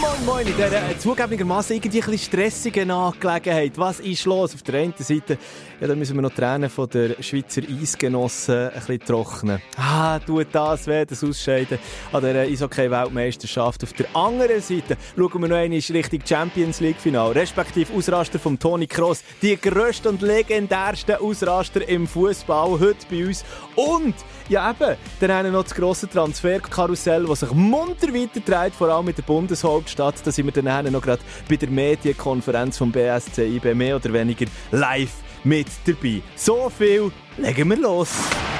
Moin Moin, in dieser äh, zugegebenermaßen irgendwie ein stressigen Angelegenheit. Was ist los? Auf der einen Seite, ja, da müssen wir noch Tränen von der Schweizer Eisgenossen ein bisschen trocknen. Ah, tut das weh, das Ausscheiden an der Eishockey-Weltmeisterschaft. Auf der anderen Seite schauen wir noch einmal Richtung Champions League-Final, respektive Ausraster von Toni Kroos. Die grössten und legendärsten Ausraster im Fußball heute bei uns. Und, ja eben, dann haben wir noch das grosse Transferkarussell, das sich munter weitertreibt, vor allem mit der Bundeshauptstadt. Da sind wir dann noch gerade bei der Medienkonferenz vom BSC IB mehr oder weniger live mit dabei. So viel legen wir los.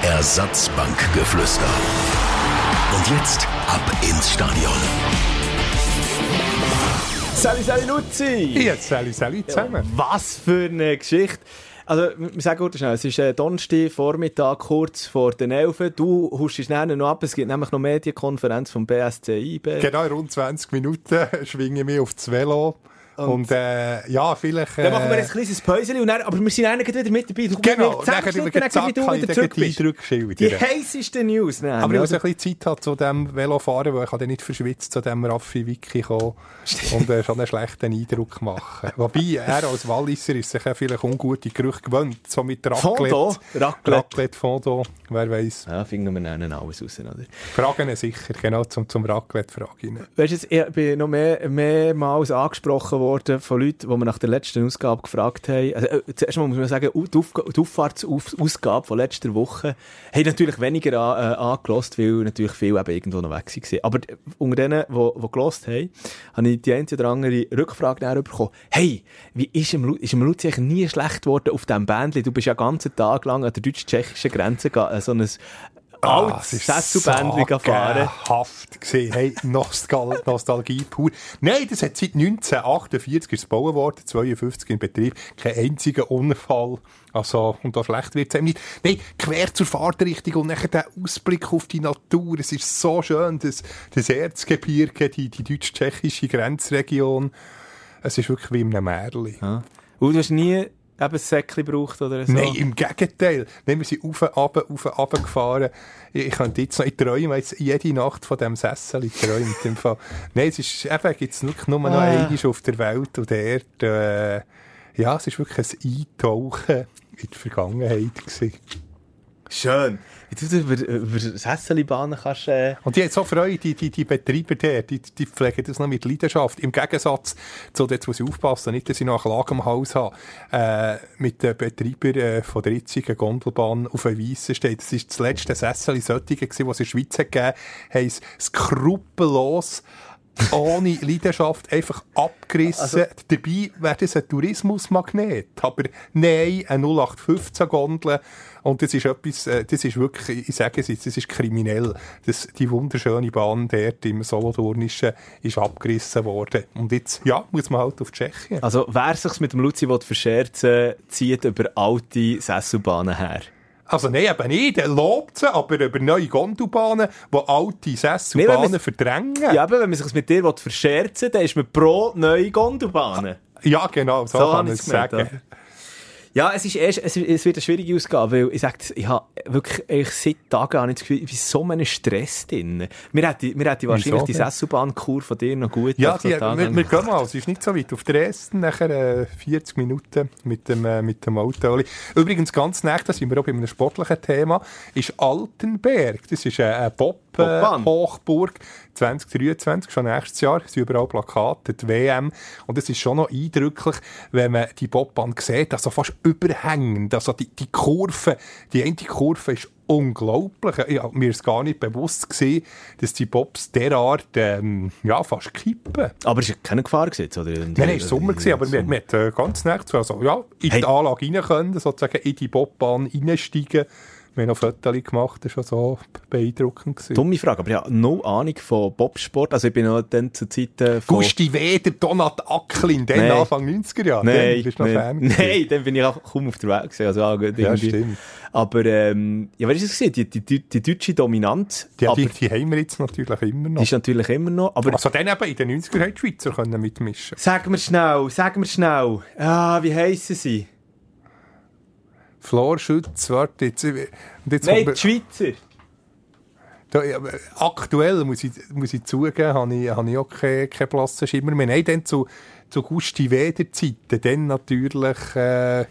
Ersatzbankgeflüster. Und jetzt ab ins Stadion. Sali, Sali, Luzi! Jetzt Sally, Sally zusammen. Was für eine Geschichte! Also, wir sagen kurz schnell, es ist äh, Donnerstag, Vormittag, kurz vor den 11. Du hustest dann noch ab, es gibt nämlich noch Medienkonferenz vom BSC IB. Genau, rund 20 Minuten schwinge ich mich auf das Velo. Und, äh, ja, vielleicht... Äh, Dann machen wir jetzt ein kleines Päuschen, und dann, aber wir sind eigentlich wieder mit dabei. Du Genau, wir nachher zusammenschnitten, wieder zack, wie du kann ich dann zurück die heissesten News. Nein, Aber ich muss ein bisschen Zeit haben zu dem Velofahren, weil ich dann nicht verschwitzt zu dem Raffi-Wiki kommen und äh, schon einen schlechten Eindruck machen. Wobei, er als Walliser ist sich ja vielleicht ungute Gerüche gewöhnt, so mit Raclette. Fondo? Raclette. Raclette, Fondo, wer weiß. ja, finden wir dann alles raus, oder? Fragen sicher, genau, zum, zum Raclette fragen ihn. Weißt du, jetzt, ich bin noch mehr, mehrmals angesprochen worden von Leuten, die mir nach der letzten Ausgabe gefragt haben. Also, äh, zuerst mal muss man sagen, die, die Auffahrtsausgabe von letzter Woche haben natürlich weniger an, äh, angelost, weil natürlich viele eben irgendwo noch weg waren. Aber äh, unter denen, die, die gelost haben, habe ich die eine oder andere Rückfrage bekommen. Hey, wie ist im, ist im Luzi nie schlecht geworden auf diesem Bändli? Du bist ja ganzen Tag lang an der deutsch-tschechischen Grenze äh, so altes Sesselbändli fahren. Haft gesehen. Hey, Nostal Nostalgie pur. Nein, das hat seit 1948 ist gebaut worden, 52 in Betrieb. Kein einziger Unfall. Also, und da schlecht wird es nicht. Nein, quer zur Fahrtrichtung und nachher der Ausblick auf die Natur. Es ist so schön, das, das Erzgebirge, die, die deutsch-tschechische Grenzregion. Es ist wirklich wie in einem Märchen. Ja. Und du hast nie eben ein Säckchen gebraucht oder so? Nein, im Gegenteil. Nein, wir sind auf, ab, auf, ab gefahren. Ich, ich könnte jetzt noch, ich träume jetzt jede Nacht von diesem Sessel, ich träume dem Fall. Nein, es ist, eben, gibt's wirklich nur noch Ah. einmal auf der Welt und der Erde, äh, ja, es ist wirklich ein Eintauchen in die Vergangenheit gewesen. Schön. Wie du über, über Sesselbahnen kannst... Äh, Und die haben so Freude, die, die, die Betreiber der, die, die pflegen das noch mit Leidenschaft. Im Gegensatz zu, jetzt muss ich aufpassen, nicht, dass ich noch einen Klag am Hals habe, äh, mit den Betreibern äh, von der jetzigen Gondelbahn auf ein Weissen steht. Das ist das letzte Sessel in Söttingen gewesen, was es in der Schweiz hat gegeben, haben es skrupellos ohne Leidenschaft einfach abgerissen. Dabei wäre das ein Tourismusmagnet. Aber nein, eine 0815-Gondel. Und das ist etwas, äh, das ist wirklich, ich sage es jetzt, das ist kriminell. Das, die wunderschöne Bahn dort im Solothurnischen ist abgerissen worden. Und jetzt, ja, muss man halt auf Tschechien. also, wer sich's mit dem Luzi will verscherzen zieht über alte Sesselbahnen her. Also nein, eben nicht. Er lobt sie, aber über neue Gondelbahnen, die alte Nee, Sesselbahnen wir- verdrängen. Ja, aber wenn man sich mit dir verscherzen will, dann ist man pro neue Gondelbahnen. Ja, genau, so, So kann man es sagen. Ja, es ist erst, es, es wird eine schwierige Ausgabe, weil ich sage, ich habe wirklich, ich seit Tagen habe ich das Gefühl, ich bin so einem Stress drin. Mir hätte, mir hätte wahrscheinlich Wieso die? Sesselbahnkur von dir noch gut Ja, so die, wir, wir gehen mal, es ist nicht so weit. Auf der ersten, nachher äh, 40 Minuten mit dem, äh, mit dem Auto. Übrigens, ganz nah, da sind wir auch bei einem sportlichen Thema, ist Altenberg. Das ist eine, eine Bobbahn. Bob-Hochburg. 2023, schon nächstes Jahr, es sind überall Plakate, die WM. Und es ist schon noch eindrücklich, wenn man die Bobbahn sieht, also fast überhängend. Also die, die Kurve, die eine Kurve ist unglaublich. Ich, mir ist gar nicht bewusst gewesen, dass die Bobs derart ähm, ja, fast kippen. aber es war keine Gefahr gesetzt, oder? Nein, nein, es war Sommer, gewesen, aber wir, hatten äh, ganz nachts, also ja, in Hey. die Anlage rein können, sozusagen in die Bobbahn reinsteigen. Wir haben noch Fotos gemacht, das war schon so beeindruckend. Gewesen. Dumme Frage, aber ich habe no Ahnung von Bobsport. Also ich bin noch dann zu Zeiten von... Gusti Weder, Donat Acklin, dann Nein. Anfang 90er Jahre. Nein, dann bist du noch nein, Fan. gewesen. nein, dann bin ich auch kaum auf der Welt gewesen. Also, auch gut, Ja, irgendwie. stimmt. Aber, ähm, ja, wer ist es gewesen? Die, die, die, die deutsche Dominanz. Die, aber die, die haben wir jetzt natürlich immer die noch. ist natürlich immer noch. Aber Also dann eben in den 90er haben die Schweizer können mitmischen. sag mir schnell, sag mir schnell. Ah, wie heissen sie? Flor Schütz, warte, jetzt, jetzt Nein, die Schweizer. Da, ja, aktuell, muss ich, muss ich zugeben, habe ich, habe ich auch keinen kein blassen Schimmer mehr. Nein, dann zu, zu Gusti Weder-Zeiten, dann natürlich, äh,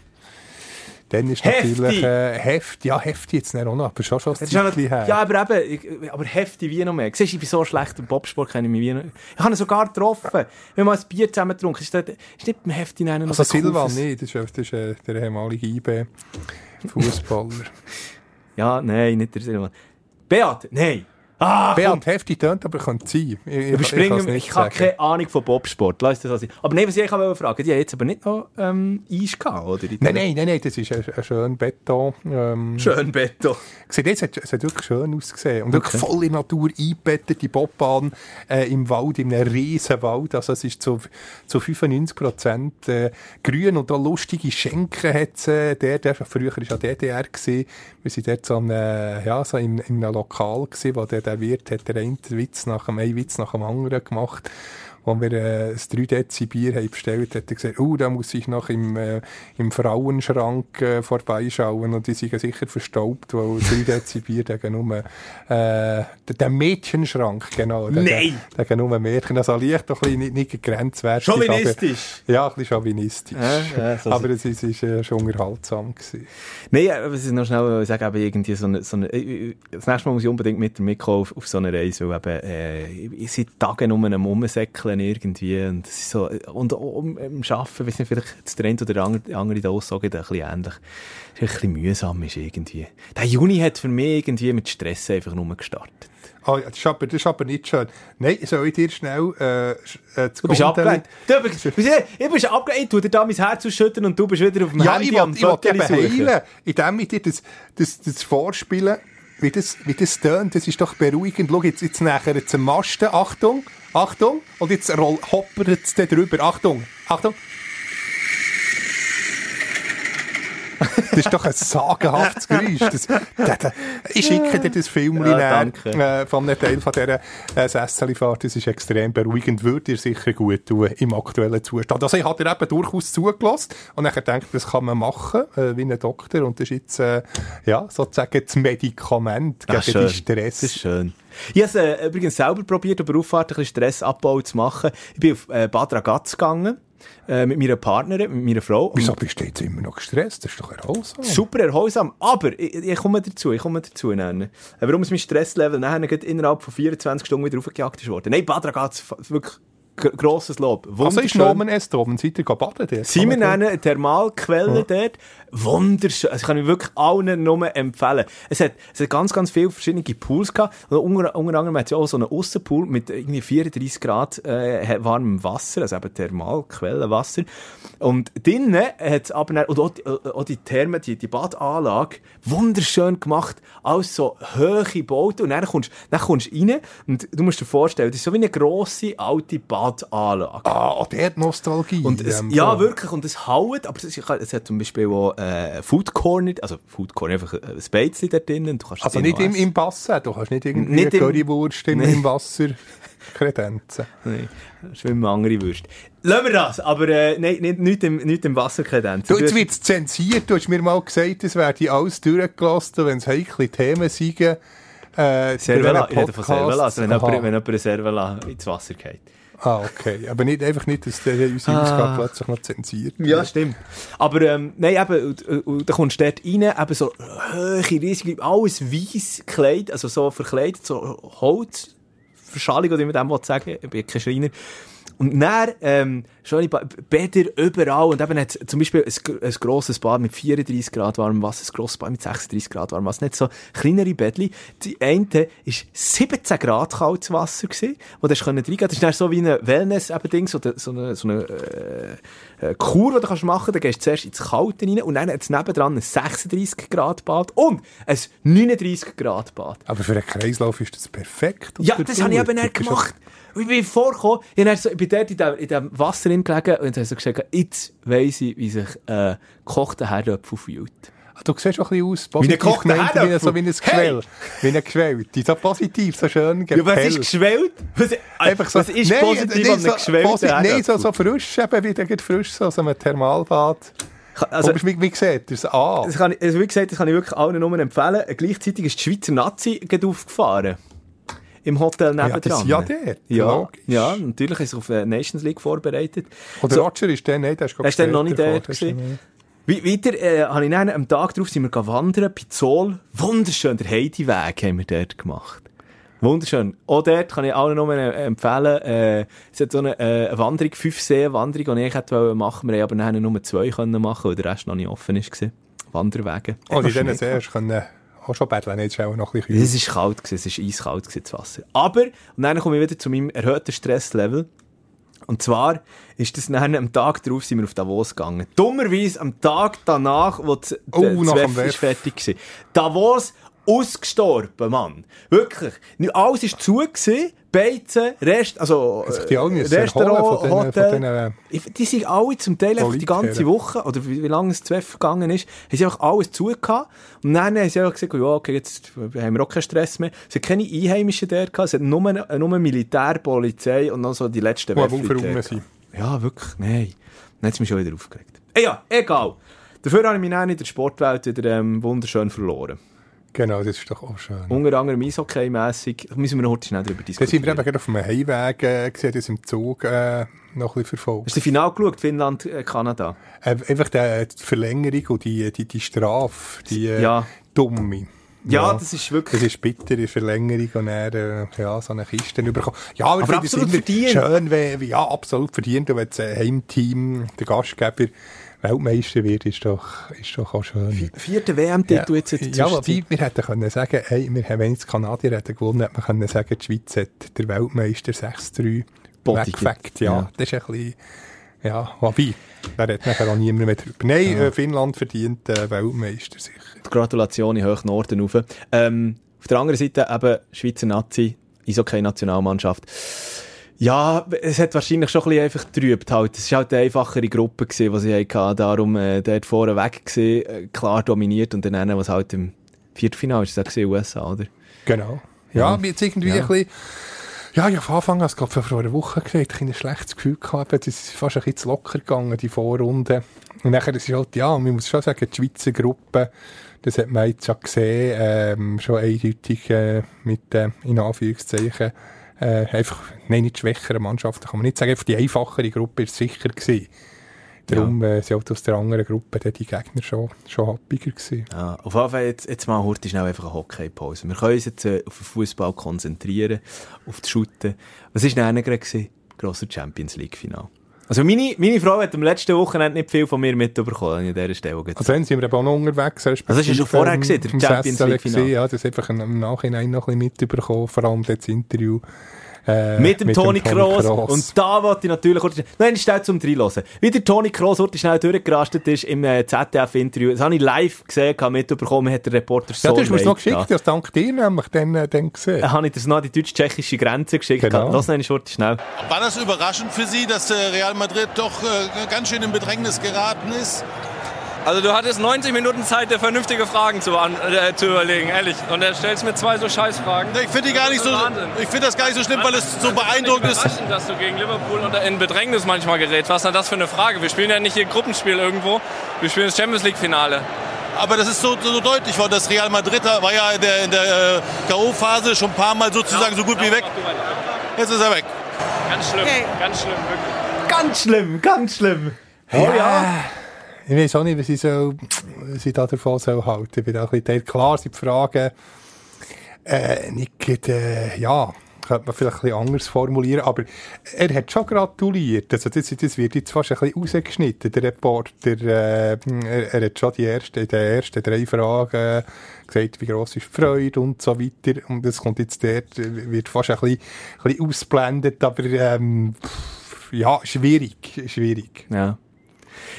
dann ist Hefti. natürlich, äh, Heft, ja, Hefti jetzt nicht auch noch, aber schon schon Das noch- her. Ja, aber eben, ich, aber heftig wie noch mehr. Siehst du, ich bin so schlecht im Bobsport, kenne ich mich wie noch. Ich habe ihn sogar getroffen. Wir haben mal ein Bier zusammen getrunken. Ist, das, ist nicht beim Hefti noch also so Silvan, nee, das ist, das ist äh, der ehemalige IB-Fußballer. Ja, nein, nicht der Silvan. Beat, nein. Ah, komm. Beat Hefti tönt, aber könnte sein. Ich, ich, nicht Ich habe keine Ahnung von Bobsport. Lass das so sein. Aber nein, was ich auch fragen die haben jetzt aber nicht noch ähm, Eis gehabt, oder? Nein, nein, nein, nein, das ist ein, ein schöner Beton. Ähm, Schön Beton. Sieht jetzt, es hat, es hat wirklich schön ausgesehen. Und wirklich Okay. voll in Natur eingebettet, die Bobbahn äh, im Wald, in einem riesen Wald. Also es ist zu, zu 95 Prozent äh, grün und auch lustige Schenken hat es. Äh, der, der früher war ja DDR. Gewesen. Wir sind dort so, ein, äh, ja, so in, in einem Lokal, gewesen, wo der, der Wirt hat einen Witz nach dem, einen Witz nach dem anderen gemacht. Als wir äh, das 3 Dezi Bier haben bestellt hat er gesagt, oh, da muss ich noch im, äh, im Frauenschrank äh, vorbeischauen und die sind sicher verstaubt, weil 3 Dezi Bier gegen nur, äh, der, der Mädchenschrank, genau. Der, Nein! Der, gegen nur Mädchen, also leicht doch ein bisschen nicht, nicht grenzwertig. Chauvinistisch. Aber, ja, ein bisschen chauvinistisch. Ja, ja, so aber es ist, es ist äh, schon unterhaltsam gewesen. Nein, ja, was ich noch schnell sagen eben irgendwie so eine, so eine, äh, das nächste Mal muss ich unbedingt mit dir mitkommen auf, auf so eine Reise, weil eben, äh, ich seit Tagen um einen Rumsäckeln irgendwie und das ist so, und auch um, im Arbeiten, weiss nicht, vielleicht das der eine oder der andere, andere da aussagen, ein bisschen ähnlich. Es ist ein bisschen mühsam ist irgendwie. Der Juni hat für mich irgendwie mit Stress einfach nur gestartet. Ja, das, ist aber, das ist aber nicht schön. Nein, soll ich dir schnell äh, äh, Du bist abgelenkt. Du bist, ich bist abgelenkt. Ich tu dir da mein Herz ausschütten und du bist wieder auf dem Ja, Handy ich am will, ich will Fotos suchen. heilen, indem ich dir das, das, das vorspielen, wie das, wie das tönt. Das ist doch beruhigend. Schau, jetzt, jetzt nachher zum Masten. Achtung, Achtung. Und jetzt roll, hoppert es drüber. Achtung, Achtung. Das ist doch ein sagenhaftes Geräusch. Das, das, das, ich schicke dir das Film Ja, äh, von einem Teil von dieser äh, Sesselfahrt. Das ist extrem beruhigend. Würde dir sicher gut tun im aktuellen Zustand. Also ich habe dir eben durchaus zugelassen und dann gedacht, das kann man machen, äh, wie ein Doktor. Und das ist jetzt, äh, ja, sozusagen das Medikament Ah, gegen schön. den Stress. Das ist schön. Ich habe es äh, übrigens selber probiert, über Auffahrt ein bisschen Stressabbau zu machen. Ich bin auf äh, Bad Ragaz gegangen, äh, mit meiner Partnerin, mit meiner Frau. Wieso bist du jetzt immer noch gestresst? Das ist doch erholsam. Super erholsam. Aber, ich, ich komme dazu, ich komme dazu. Dann. Äh, Warum ist mein Stresslevel nachher innerhalb von 24 Stunden wieder aufgejagt worden? Nein, Bad Ragaz, f- wirklich gr- grosses Lob. Also ist. Nomen es oben. Seid ihr baden dort? Sie wir nennen eine Thermalquelle dort. Wunderschön. Also, kann ich wirklich allen nur empfehlen. Es hat, es hat ganz, ganz viele verschiedene Pools gehabt. Und unter, unter anderem hat es ja auch so einen Aussenpool mit irgendwie 34 Grad äh, warmem Wasser, also eben Thermalquellenwasser. Und drinnen hat es aber, und auch die, äh, auch die Therme, die, die Badanlage, wunderschön gemacht. Alles so hohe Bauten. Und dann kommst, dann kommst du rein und du musst dir vorstellen, das ist so wie eine grosse, alte Badanlage. Ah, der Nostalgie. Und es, ja, wirklich. Und es haut, aber es, es hat zum Beispiel auch äh, Food Corner, also Food Corner, einfach ein Speizli da drinnen. Du kannst Also das nicht im, im Bassin. Du hast nicht irgendwie Nicht eine im- Currywurst im, im Wasser kredenzen. Nein, schwimmen andere Würste. Lassen wir das, aber äh, nein, nicht, nicht, im, nicht im Wasser kredenzen. Du, jetzt wird es zensiert. Du hast mir mal gesagt, es werde alles durchgelassen, wenn es heikle Themen sind. Äh, Cervela, bei ich rede von Cervela, also wenn jemand, wenn jemand eine Cervela ins Wasser geht. Ah, okay. Aber nicht, einfach nicht, dass der unsere Ah. Ausgabe plötzlich noch zensiert Ja, stimmt. Aber ähm, nein, eben, und, und, da kommst du dort rein, eben so hohe, riesige, alles weiss gekleidet, also so verkleidet, so Holzverschallung, oder wie man dem will sagen, ich bin kein Schreiner. Und dann, ähm, schöne ba Bäder überall und eben hat zum Beispiel ein, ein grosses Bad mit 34 Grad warmem Wasser, ein grosses Bad mit 36 Grad warmem Wasser, nicht so kleinere Bädli. Die eine ist 17 Grad kaltes Wasser gewesen, wo du reingehen konntest. Das ist dann so wie ein Wellness-Ding, so, so eine, so eine äh, Kur, die du kannst machen kannst. Da gehst du zuerst ins Kalte rein und dann hat es nebendran ein 36 Grad Bad und ein 39 Grad Bad. Aber für einen Kreislauf ist das perfekt. Ja, das habe ich eben nicht gemacht. Und ich bin vorgekommen, ich, bin so, ich bin dort in dem, in dem Wasser gelegen und habe so gesagt, jetzt weiss ich, wie sich äh, gekochter Herdöpfel fühlt. Ah, Du siehst auch ein bisschen aus, Wie ein positiv gekochter gemeint, wie, so wie ein Geschwell. Wie ein Geschwell. Die so positiv, so schön Ja, was ist gepellt. geschwellt? Was, Einfach so, was ist Nein, positiv nein, an einem so, Nein, so, so frisch, eben wie der frisch, so, so ein Thermalbad. Also, Also, wie, wie gesagt, das A. das kann ich, also wie gesagt, das kann ich wirklich allen nur empfehlen. Gleichzeitig ist die Schweizer Nazi aufgefahren. Im Hotel Ja, nebendran. das ist ja dort, Ja, logisch. ja, natürlich ist er auf der Nations League vorbereitet. Oder So- Roger ist der, nein, der ist ist dann noch nicht dort gewesen. Weiter äh, habe ich dann am Tag darauf sind wir wandern, bei Zoll. Wunderschön, der Heidi-Weg haben wir dort gemacht. Wunderschön. Auch dort kann ich allen nur äh, empfehlen, äh, es hat so eine, äh, eine Wanderung, fünf See-Wanderung, die ich hätte wollen machen. Wir haben aber nur zwei können machen, weil der Rest noch nicht offen war. Wanderwege. Und in Hat diesen mir See hast du können auch schon betteln, jetzt ist auch noch ein bisschen es ist kalt gewesen, es ist eiskalt gewesen, das Wasser. Aber, und dann komme ich wieder zu meinem erhöhten Stresslevel. Und zwar ist das nachher am Tag darauf sind wir auf Davos gegangen. Dummerweise am Tag danach, wo das Oh, WEF. fertig war. Davos ausgestorben, Mann. Wirklich. Alles war zu gewesen. Beizen, Rest, also, sich die müssen Restaurant, von diesen- Hotel. von diesen, Ich- die sind alle zum Teil einfach die ganze. Woche, oder wie, wie lange es Zweff gegangen ist, haben sie einfach alles zu gehabt. Und dann haben sie einfach gesagt, ja, okay, jetzt haben wir auch keinen Stress mehr. Es hat keine Einheimischen dort gehabt, es hat nur, nur Militär, Polizei und noch so die letzten gehabt. Ja, wirklich, nein. Dann hat es mich schon wieder aufgeregt. Ja, egal. Dafür habe ich mich dann in der Sportwelt wieder ähm, wunderschön verloren. Genau, das ist doch auch schön. Unter anderem Eishockey-mässig. Da müssen wir noch heute schnell darüber Dann sind wir diskutieren. eben gerade auf dem Heimweg äh, gesehen, das im Zug äh, noch ein bisschen verfolgt. Hast du das Finale geschaut? Finnland, äh, Kanada? Äh, einfach die, die Verlängerung und die, die, die Strafe, die äh, Ja. dumme. Ja, das ist wirklich... Das ist bitter, die Verlängerung und dann, äh, ja, so eine Kiste bekommen. Ja, aber, Aber absolut verdient. schön, wenn, ja, absolut verdient. Und wenn das äh, Heimteam, der Gastgeber, Weltmeister wird, ist doch, ist doch auch schön. Vierter WM-Titel jetzt. jetzt ja, ist- wobei, wir hätten können sagen, hey, wir haben, wenn jetzt die Kanadier hätten gewonnen, hätte man können sagen, die Schweiz hat der Weltmeister 6-3 Body weggefackt. Ja, Ja. das ist ein bisschen, ja, wobei, da redet nachher auch niemand mehr drüber. Nein, äh, Finnland verdient äh, Weltmeister sicher. Gratulation in hoch Norden rauf. Ähm, auf der anderen Seite eben Schweizer Nazi, Eishockey-Nationalmannschaft. Ja, es hat wahrscheinlich schon ein bisschen einfach getrübt halt. Es war halt eine einfachere Gruppe gewesen, die sie hatten, darum äh, dort vorne weg gewesen, äh, klar dominiert und dann was halt im Viertelfinale ist, das gewesen, USA, oder? Genau. Ja, Ja. jetzt irgendwie Ja. ein bisschen, ja, ja, von Anfang an, es gab vor einer Woche gekriegt, ich ein schlechtes Gefühl gehabt, es ist fast ein bisschen zu locker gegangen, die Vorrunde. Und nachher ist es halt, ja, man muss schon sagen, die Schweizer Gruppe, das hat man jetzt schon gesehen, ähm, schon eindeutig äh, mit, äh, in Anführungszeichen, äh, einfach, nein, nicht schwächere Mannschaften, kann man nicht sagen, einfach die einfachere Gruppe ist sicher gewesen. Darum äh, sind halt aus der anderen Gruppe die Gegner schon, schon happiger gewesen. Ja, auf jeden Fall jetzt, jetzt mal heute schnell einfach eine Hockeypause. Wir können uns jetzt äh, auf den Fußball konzentrieren, auf das Shooten. Was war denn gerade gewesen? Grosser Champions League-Final. Also meine, meine Frau hat am letzten Wochenende nicht viel von mir mitbekommen an dieser Stelle. Also dann sind wir eben auch noch unterwegs. Also das ist ja schon vorher gewesen, der Champions SSL League Finale. gewesen, Ja, das einfach im Nachhinein noch ein bisschen mitbekommen, vor allem das Interview. Äh, mit dem Toni Kroos. Und da wollte ich natürlich kurz, nein, schnell zum Reinhören. Wie der Toni Kroos heute schnell durchgerastet ist im äh, ZDF-Interview. Das habe ich live gesehen, habe mitbekommen, hat der Reporter so ja, du hast mir es noch geschickt, das dank dir nämlich dann, äh, dann gesehen. Habe ich das noch an die deutsch-tschechische Grenze geschickt. Genau. Lass noch kurz schnell. War das überraschend für Sie, dass äh, Real Madrid doch äh, ganz schön in Bedrängnis geraten ist? Also du hattest 90 Minuten Zeit, dir vernünftige Fragen zu, an, äh, zu überlegen, ehrlich. Und er stellst mir zwei so Scheißfragen. Ich finde die gar nicht so, Wahnsinn. ich finde das gar nicht so schlimm, weil es so beeindruckend ist. Überraschend, dass du gegen Liverpool unter- in Bedrängnis manchmal gerätst. Was ist denn das für eine Frage? Wir spielen ja nicht hier Gruppenspiel irgendwo. Wir spielen das Champions League Finale. Aber das ist so, so deutlich worden, dass Real Madrid war ja in der, in der äh, K.O.-Phase schon ein paar Mal sozusagen so gut wie weg. Jetzt ist er weg. Ganz schlimm, ganz schlimm, wirklich. Ganz schlimm, ganz schlimm. Oh ja. Ich weiß auch nicht, was ich, so, was ich da davon soll halten soll. Ich bin da ein bisschen klar, sind die Fragen äh, nicht äh, ja, könnte man vielleicht ein anders formulieren, aber er hat schon gratuliert. Also das, das wird jetzt fast ein bisschen rausgeschnitten, der Reporter. Äh, er, er hat schon die ersten, die ersten drei Fragen gesagt, wie gross ist die Freude und so weiter. Und das kommt jetzt dort, wird fast ein bisschen, ein bisschen ausblendet, aber ähm, ja, schwierig, schwierig. Ja.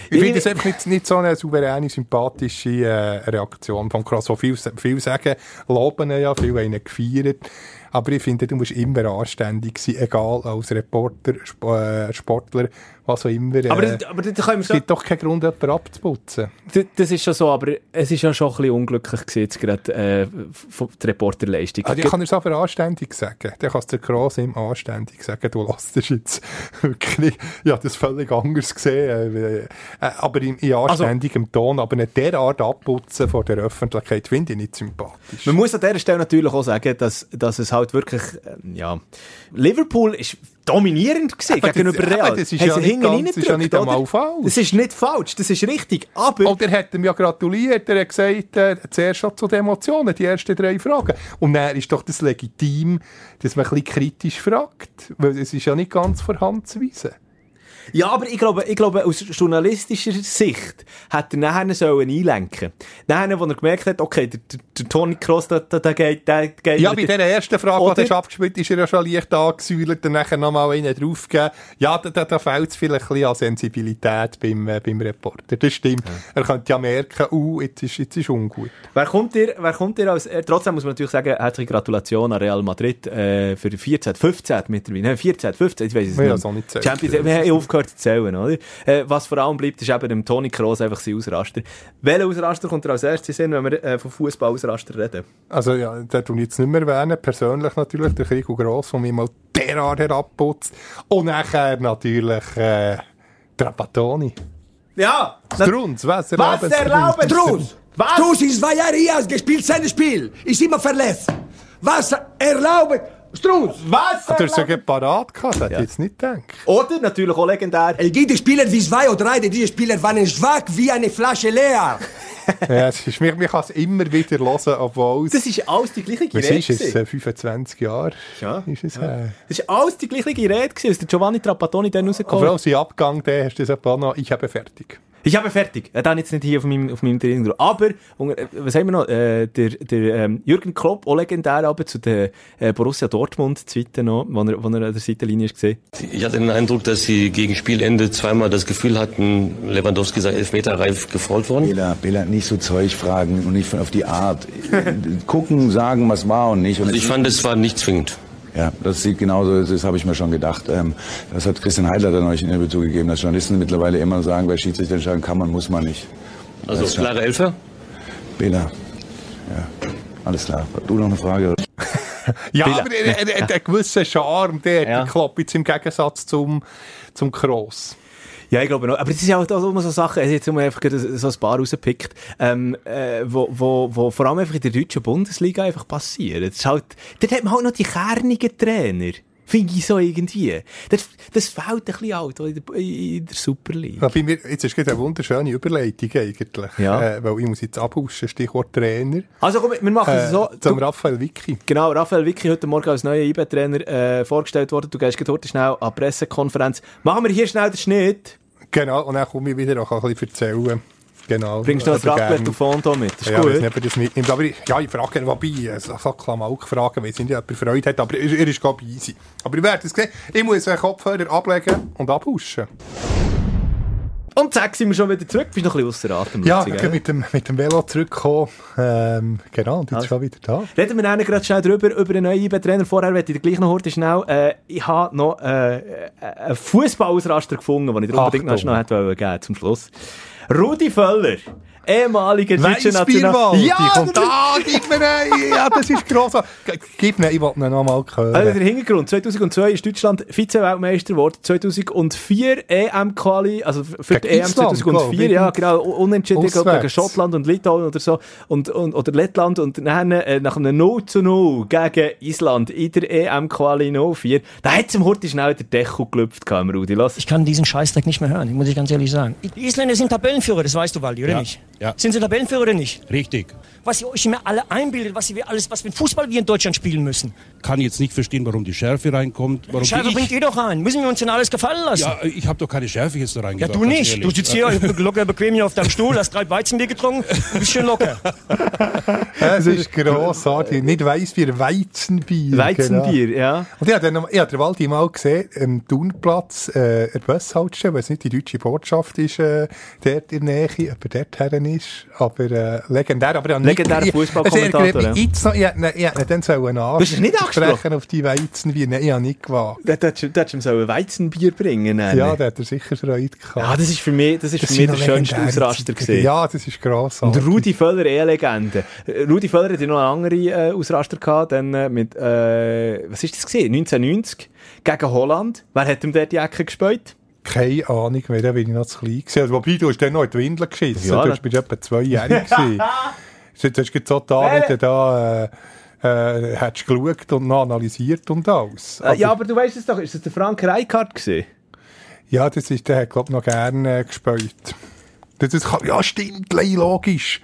Ich finde es einfach nicht, nicht so eine souveräne, sympathische äh, Reaktion vom Cross. So viel, viel sagen, loben ja, viel haben ihn gefeiert. Aber ich finde, du musst immer anständig sein, egal als Reporter, Sp äh, Sportler, was auch immer. Äh, aber, das, aber das können wir es gibt doch keinen Grund, jemanden abzuputzen. Das, das ist schon so, aber es ist ja schon ein bisschen unglücklich gewesen, jetzt gerade äh, von der Reporterleistung. Also ich kann es aber anständig sagen. Dann kannst du der ihm anständig sagen, du lässt das jetzt wirklich, ja, das völlig anders gesehen, äh, äh, aber in, in anständigem also, Ton, aber nicht derart abputzen von der Öffentlichkeit, finde ich nicht sympathisch. Man muss an dieser Stelle natürlich auch sagen, dass, dass es halt wirklich, äh, ja, Liverpool ist dominierend gewesen aber gegenüber das, Real. Das ist, ja nicht, ganz, das ist ja nicht einmal falsch. Das ist nicht falsch, das ist richtig. Aber... Und er hat ihm ja gratuliert, er hat gesagt, äh, zuerst schon zu den Emotionen, die ersten drei Fragen. Und dann ist doch das legitim, dass man ein bisschen kritisch fragt, weil es ist ja nicht ganz vorhanden zu weisen. Ja, aber ich glaube, ich glaube, aus journalistischer Sicht hat er nachher sollen einlenken. Nachher, wo er gemerkt hat, okay, der, der, der Toni Kroos, der, der, geht, der geht... Ja, bei der ersten Frage, die du abgespielt ist er ja schon leicht angesäuert, dann nachher nochmal einen draufgegeben. Ja, da, da, da fehlt es vielleicht ein bisschen an Sensibilität beim, äh, beim Reporter. Das stimmt. Ja. Er könnte ja merken, uh, jetzt ist, jetzt ist ungut. Wer kommt dir, wer kommt dir als, äh, trotzdem muss man natürlich sagen, herzliche Gratulation an Real Madrid, äh, für 14, 15 mittlerweile, nein, 14, 15, ich weiß es ja, nicht. So nicht Champions, haben aufgehört zu zählen, oder? Äh, was vor allem bleibt, ist eben dem Toni Kroos einfach sein Ausraster. Welcher Ausraster kommt er als erstes hin, wenn wir äh, von Fußball-Ausraster reden? Also ja, den tue ich jetzt nicht mehr erwähnen, persönlich natürlich, der Krieg Gross, von mir mal derart herabputzt. Und nachher natürlich äh, Trapattoni. Ja! Strunz, was erlauben Was erlauben Strunz! Was? Strunz ist zwei Jahre hier, gespielt sein Spiel, ist immer verletzt. Was erlauben... Strauß! Was? Du hast sogar parat gehabt, das hätte ich jetzt nicht gedacht. Oder natürlich auch legendär. Es gibt Spieler wie zwei oder drei, diese Spieler waren schwach wie eine Flasche leer. ja, es ist, mir, man kann es immer wieder hören, obwohl Das ist alles die gleiche Rede. Was ist es? 25 Jahre ja. ist es ja. Das ist alles die gleiche Rede, als der Giovanni Trapattoni dann rausgekommen Aber auch sein Abgang, der hast du das noch, ich habe fertig. Ich habe fertig. Äh, dann jetzt nicht hier auf meinem, auf meinem Training. Aber, äh, was haben wir noch? Äh, der, der ähm, Jürgen Klopp, auch legendär, aber zu der äh, Borussia Dortmund zweite noch, wo er, wo er an der Seitenlinie ist gesehen. Ich hatte den Eindruck, dass sie gegen Spielende zweimal das Gefühl hatten, Lewandowski sei elfmeterreif gefault worden. Bela, Bela, nicht so Zeug fragen und nicht auf die Art. Gucken, sagen, was war und nicht. Und also ich fand, es war nicht zwingend. Ja, das sieht genauso, das habe ich mir schon gedacht. Ähm, das hat Christian Heidler dann euch in Interview zugegeben, dass Journalisten mittlerweile immer sagen, bei Schiedsrichter entscheiden kann man, muss man nicht. Also klare Elfer? Bela. Ja, alles klar. Du noch eine Frage? ja, Bela. aber der, der, gewisse Charme, der, ja. Klopp jetzt im Gegensatz zum, zum Kroos. Ja, ich glaube noch. Aber es ist ja auch immer so Sachen, also jetzt haben wir einfach so ein paar rausgepickt, ähm, äh, wo, wo, wo vor allem einfach in der deutschen Bundesliga einfach passieren. Das ist halt, dort hat man halt noch die kernigen Trainer. Finde ich so irgendwie. Das, das fehlt ein bisschen alt in der, in der Super League. Ja, bei mir, jetzt ist eine wunderschöne Überleitung eigentlich. Ja. Äh, weil ich muss jetzt abhuschen, Stichwort Trainer. Also komm, wir machen es äh, so. Zum du, Raphael Vicky. Genau, Raphael Vicky heute Morgen als neuer IB-Trainer äh, vorgestellt worden. Du gehst heute schnell an Pressekonferenz. Machen wir hier schnell den Schnitt. Genau, und dann komme ich wieder auch ein bisschen erzählen. Genau. Bringst du noch ein Raclette auf Fondo mit? Das ist ja, gut. Ich weiß das mitnimmt. Aber ich, ja, ich frage, wobei, so, so Klamauk fragen, weil es nicht jemand Freude hat, aber er, er ist ich easy. Aber ich werde es sehen, ich muss einen Kopfhörer ablegen und abhuschen. Und zack, sind wir schon wieder zurück. Bist noch ein bisschen außer Atem. Ja, ich mit dem, mit dem Velo zurückgekommen. Ähm, genau, und jetzt also. schon wieder da. Reden wir dann gerade schnell drüber, über einen neuen IB-Trainer. Vorher möchte ich gleich noch heute schnell, äh, ich habe noch äh, einen Fußballausraster gefunden, den ich unbedingt noch schnell hätte geben zum Schluss. Rudi Völler ehemaliger deutscher National... Ja, die kommt da, gib mir einen. Ja, das ist gross. Gib mir, ich wollte ihn noch mal hören. Also der Hintergrund, 2002 ist Deutschland Vize-Weltmeister geworden, 2004 EM-Quali, also für die EM 2004, ja genau, unentschieden gegen Schottland und Litauen oder so, und, und, oder Lettland und dann äh, nach einem 0 zu 0 gegen Island in der EM-Quali 04, da hat zum Horti schnell der Deckel gelüpft, Rudi, lass. Ich kann diesen Scheißdreck nicht mehr hören, muss ich ganz ehrlich sagen. Die Isländer sind Tabellenführer, das weißt du, Waldi, oder ja. nicht? Ja. Sind Sie Tabellenführer oder nicht? Richtig. Was ihr euch immer alle einbildet, was wir alles, was für ein Fußball wir in Deutschland spielen müssen. Kann jetzt nicht verstehen, warum die Schärfe reinkommt. Warum Schärfe ich, bringt ihr doch rein. Müssen wir uns denn alles gefallen lassen? Ja, ich habe doch keine Schärfe jetzt da Ja, reingebracht. du ganz nicht. Du sitzt hier locker bequem hier auf deinem Stuhl, hast drei Weizenbier getrunken, ein bisschen locker. Ja, es ist grossartig. Nicht Weissbier, Weizenbier. Weizenbier, genau. ja. Und ich habe ich habe den Waldi mal gesehen, am Thunplatz, äh, der Bushaltestelle, weil es nicht die deutsche Botschaft ist, äh, dort in der Nähe, ob er dort her ist. Aber äh, legendär. Aber nicht- Fußballkommentator, Also, ja. ich hätte ihn dann ihn nicht angesprochen? auf die Weizenbier. Nein, ich habe nicht gewagt. Da hättest du hättest ihm so ein Weizenbier bringen sollen. Ja, da hat er sicher Freude gehabt. Ja, das ist für mich, das ist Das für mich der schönste Ausraster gewesen. Ja, das ist grossartig. Und Rudi Völler, eh Legende. Rudi Völler hatte noch einen anderen äh, Ausraster gehabt, dann äh, mit, äh, was ist das gewesen? 1990 gegen Holland. Wer hat ihm dort die Ecke gespielt? Keine Ahnung mehr, da bin ich noch zu klein gewesen. Also, wobei, du hast dann noch in die Windel geschissen. Ja, du bist etwa zweijährig gewesen. Du hast gerade so da, wie du da, äh, äh, hättest geschaut und noch analysiert und alles. Äh, ja, aber du weißt es doch, ist das der Frank Reichardt gewesen? Ja, das ist, der hat, glaub ich, noch gerne äh, gespielt. Das ist, ja, stimmt, logisch.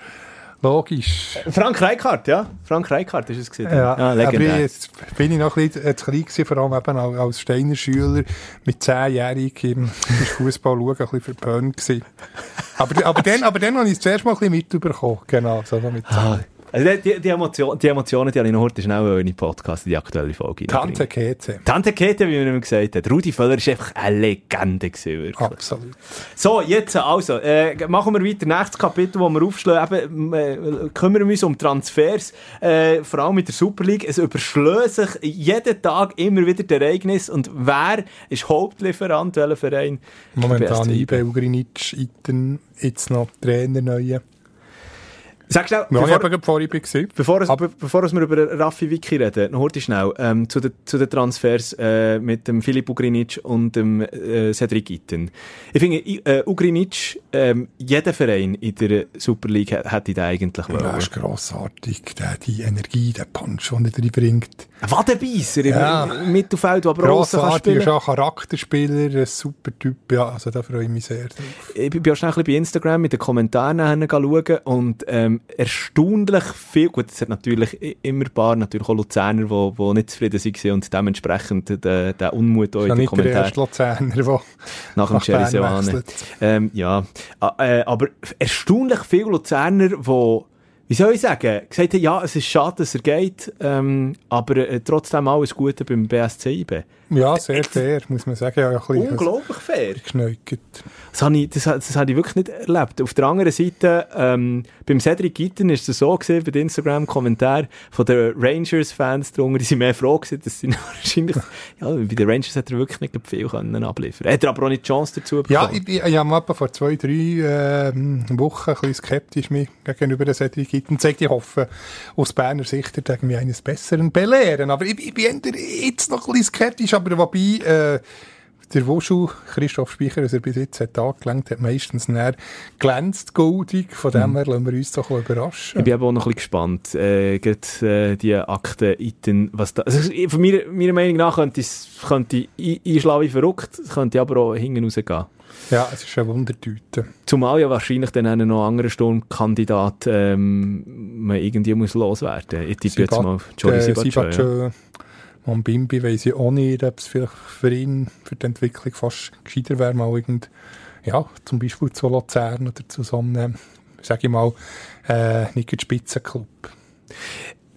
Logisch. Frank Reichardt, ja. Frank Reichardt ist es gewesen. Ja, ja aber legendär. jetzt bin ich noch ein bisschen zu klein gewesen, vor allem eben als, Steiner Schüler mit zehnjährig im Fußball schauen, ein bisschen verpönt gewesen. Aber, aber dann, aber dann habe ich es zuerst mal ein bisschen mitbekommen. Genau, so mit Ah, also die, die, die, Emotion, die Emotionen, die habe ich noch heute schnell in den Podcast, in die aktuelle Folge. Tante. Käthe. Tante Kete, wie man immer gesagt hat. Rudi Völler ist einfach eine Legende gewesen, wirklich. Absolut. So, jetzt also, äh, machen wir weiter. Nächstes Kapitel, wo wir aufschlagen, eben, äh, kümmern wir uns um Transfers, äh, vor allem mit der Super League. Es überschlägt sich jeden Tag immer wieder die Ereignisse. Und wer ist Hauptlieferant, welcher Verein? Momentan. IB, Ugrinic, Iten, jetzt noch Trainer neue. Sag schnell, Ja, ich bevor, habe vor IB gesehen. bevor, es, be bevor wir über Raffi Wiki reden, noch heute schnell, ähm, zu, den, zu den Transfers äh, mit dem Filip Ugrinic und dem äh, Cedric Itten. Ich finde, äh, Ugrinic, ähm, jeder Verein in der Super League hä- hätte den eigentlich wollen. Das ist grossartig. Der, die Energie, der Punch, den er reinbringt. Ein Wadenbeisser im, Ja. im Mittelfeld, der aber Grossartig, ist auch Charakterspieler, ein super Typ. Ja, also da freue ich mich sehr drauf. Ich bin auch schnell ein bisschen bei Instagram mit den Kommentaren schauen und ähm, erstaunlich viel, gut, es hat natürlich immer ein paar, natürlich auch Luzerner, die, die nicht zufrieden waren und dementsprechend den, den Unmut auch in den nicht der Kommentaren Luzerner, der nach dem nach Bern Seoane. Ähm, ja, äh, aber erstaunlich viele Luzerner, die wie soll ich sagen, gesagt haben, ja, es ist schade, dass er geht, ähm, aber äh, trotzdem alles Gute beim BSC IB. Ja, sehr fair, muss man sagen. Ja, Unglaublich fair. Das habe ich, das, das habe ich wirklich nicht erlebt. Auf der anderen Seite, ähm, beim Cedric Gitten ist es so gesehen, bei den Instagram-Kommentaren von den Rangers-Fans drunter, die sind mehr froh gewesen, dass sie wahrscheinlich, ja, bei den Rangers hat er wirklich nicht viel können abliefern. Hat er aber auch nicht die Chance dazu bekommen. Ja, ich, ich, ich habe vor zwei, drei ähm, Wochen ein bisschen skeptisch mich gegenüber den Cedric Gitten gezeigt. Ich hoffe, aus Berner Sicht er mich eines Besseren belehren. Aber ich, ich bin jetzt noch ein bisschen skeptisch, aber wobei äh, der Wuschu, Christoph Speicher, was er bis jetzt hat angelenkt hat, meistens näher glänzt goldig. Von dem her lassen wir uns doch ein überraschen. Ich bin aber auch noch ein bisschen gespannt, äh, gerade, äh, die Akten Iten, was da, also von meiner, meiner Meinung nach könnte es, könnte einschlagen wie verrückt, könnte aber auch hinten rausgehen. Ja, es ist eine Wundertüte. Zumal ja wahrscheinlich dann einen noch anderen Sturmkandidat ähm, man irgendwie muss loswerden. Ich tippe jetzt mal Jordi äh. Ja. Sibatschö. Und Bimbi weiss ich auch nicht, ob es vielleicht für ihn, für die Entwicklung fast gescheiter wäre, mal irgend, ja, zum Beispiel zu Luzern oder zu so einem, sag ich mal, äh, nicht Spitzenclub.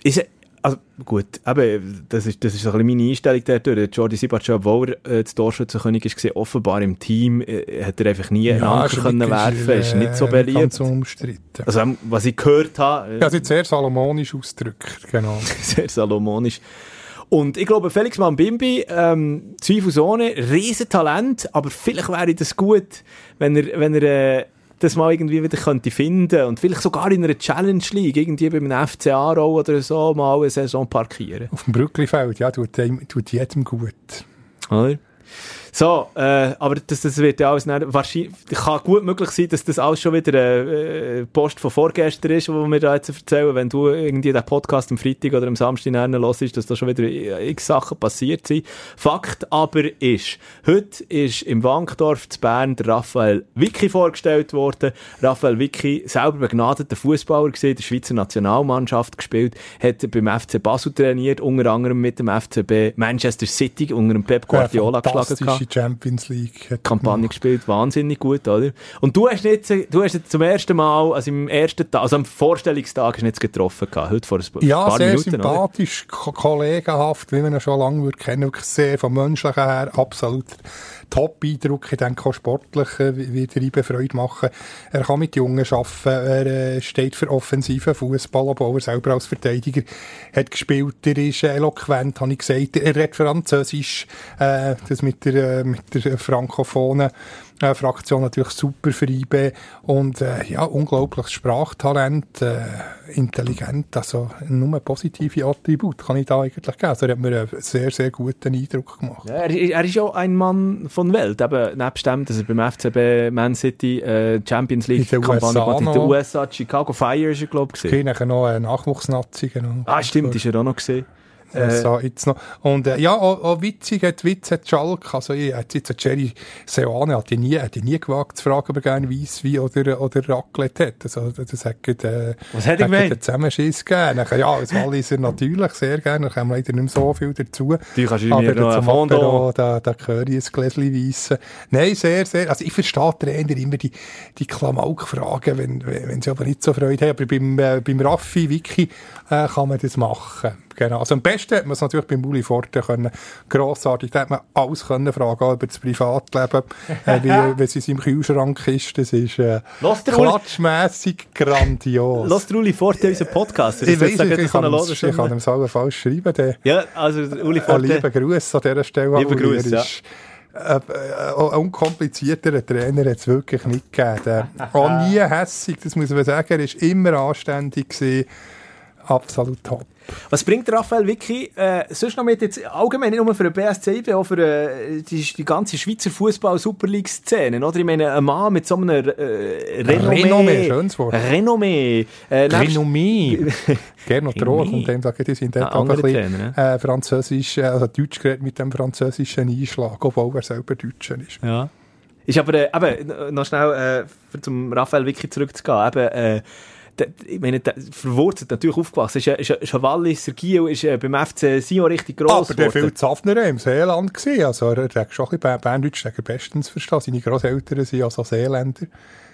Ist, er- also gut, eben, das ist, das ist ein bisschen meine Einstellung. Der Jordi Sibatschö, obwohl er äh, Torschützenkönig ist, gewesen, offenbar im Team, äh, hat er einfach nie einen Anker können werfen Ist nicht so beliebt. Ganz umstritten. Also, was ich gehört habe, äh, Ja, also sehr salomonisch ausgedrückt, genau. sehr salomonisch. Und ich glaube, Felix Mambimbi, ähm, zweifelsohne, Riesentalent, aber vielleicht wäre das gut, wenn er, wenn er äh, das mal irgendwie wieder könnte finden und vielleicht sogar in einer Challenge League, irgendwie beim FC Aarau oder so, mal eine Saison parkieren. Auf dem Brücklifeld, ja, tut, tut jedem gut. Oder? So, äh, aber das, das wird ja alles dann, wahrscheinlich, kann gut möglich sein, dass das alles schon wieder äh, Post von vorgestern ist, wo wir da jetzt erzählen, wenn du irgendwie den Podcast am Freitag oder am Samstag hörst, dass da schon wieder x Sachen passiert sind. Fakt aber ist, heute ist im Wankdorf zu Bern der Raphael Vicky vorgestellt worden. Raphael Vicky, selber begnadeter Fußballer gesehen, der Schweizer Nationalmannschaft gespielt, hat beim FC Basel trainiert, unter anderem mit dem FCB Manchester City unter dem Pep Guardiola ja, geschlagen. Fantastische Champions League. Kampagne gespielt, wahnsinnig gut, oder? Und du hast jetzt, du hast jetzt zum ersten Mal, also im ersten Tag, also am Vorstellungstag hast du jetzt getroffen gehabt, heute vor ein paar Ja, sehr Minuten, oder? sympathisch, ko- kollegenhaft, wie man ihn schon lange würde kennen, wirklich sehr vom Menschlichen her, absolut Top-Eindruck. Ich denke sportlich äh, wird er ihm Freude machen. Er kann mit Jungen arbeiten, er äh, steht für offensiven Fußball, obwohl er selber als Verteidiger hat gespielt. Er ist eloquent, habe ich gesagt. Er redet Französisch, äh, das mit der, äh, mit der frankophonen äh, Fraktion natürlich super für IB und äh, ja, unglaubliches Sprachtalent, äh, intelligent, also nur positive Attribute kann ich da eigentlich geben. Also er hat mir einen sehr, sehr guten Eindruck gemacht. Ja, er, er ist ja ein Mann von Welt, eben nebst dem, dass er beim FCB Man City äh, Champions League Kampagne hat. In den. USA, Chicago Fire ist er, glaube ich, nachher noch eine Nachwuchsnazi, genau. Ah, stimmt, ist er auch noch gesehen. Äh, so, jetzt noch. Und äh, ja, auch, auch witzig hat Witz hat Schalk, also ich hätte jetzt Jerry Seoane, hat ich nie, hätte ich nie gewagt zu fragen, ob er gerne Weisswein oder, oder Raclette hat. Also, das hat gerade, äh, Was hat er hat gemeint? Zusammenschiss gegeben. Ja, als Walliser natürlich, sehr gerne, da kommen leider nicht mehr so viel dazu. Du kannst mir Aber noch zum Apero, da, da gehöre ich ein Gläschen Weissen. Nein, sehr, sehr, also ich verstehe Trainer immer die, die Klamauk-Fragen, wenn, wenn, wenn sie aber nicht so Freude haben. Aber beim, äh, beim Raffi, Wiki, äh, kann man das machen. Genau. Also am besten hat man es natürlich beim Uli Forte können. Grossartig. Da hat man alles können fragen, auch über das Privatleben, äh, wie, wie es in seinem Kühlschrank ist. Das ist, äh, klatschmässig grandios. Lass der Uli Forte unseren Podcast. ich weiss, sagen, ich, ich kann ihm- ich kann ihm so falsch schreiben. Der, Ja, also Uli ein Forte. lieber Gruß an dieser Stelle. Gruß, Er ja. äh, äh, auch einen unkomplizierteren Trainer hat es wirklich nicht gegeben. Auch nie hässig, das muss man sagen. Er war immer anständig. Gewesen. Absolut top. Was bringt Raphael Vicky äh, sonst noch mit jetzt allgemein nicht nur für den BSC, IB, auch für äh, die, die ganze Schweizer Fußball-Super League-Szene? Oder? Ich meine, ein Mann mit so einem äh, Renommee. Renommee, schönes Wort. Renommee. Äh, Renommee. Gernot Rohr kommt dem, sagen, die sind dort Ah, auch ein andere bisschen äh, französisch, äh, also Deutsch geredet mit dem französischen Einschlag, obwohl er selber Deutscher ist. Ja. Ist aber, äh, eben, noch schnell, äh, zum Raphael Vicky zurückzugehen, eben, äh, ich meine, verwurzelt natürlich aufgewachsen. Ist, ist, ist ein Wallis, der Gio ist äh, beim FC Sion richtig gross Aber der geworden. viel Zaffner im Seeland gewesen. Also, er hat schon ein bisschen Berndeutsch er bestens verstehen. Seine Grosseltern sind also Seeländer.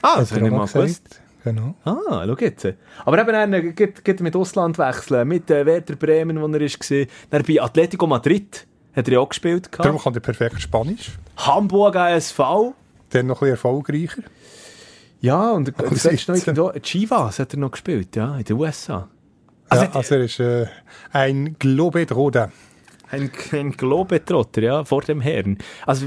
Ah, das habe ich mal gewusst. Genau. Ah, schau jetzt. Aber eben dann äh, geht, geht mit Ausland wechseln, mit äh, Werder Bremen, wo er ist, war. Dann bei Atletico Madrid hat er ja auch gespielt. Darum Gehabt. kann er perfekt Spanisch. Hamburg ASV. Dann noch ein bisschen erfolgreicher. Ja, und letzte ist noch irgendwo, Chivas hat er noch gespielt, ja, in den USA. Also, ja, also er ist äh, ein Globetrotter. Ein, ein Globetrotter, ja, vor dem Herrn. Also,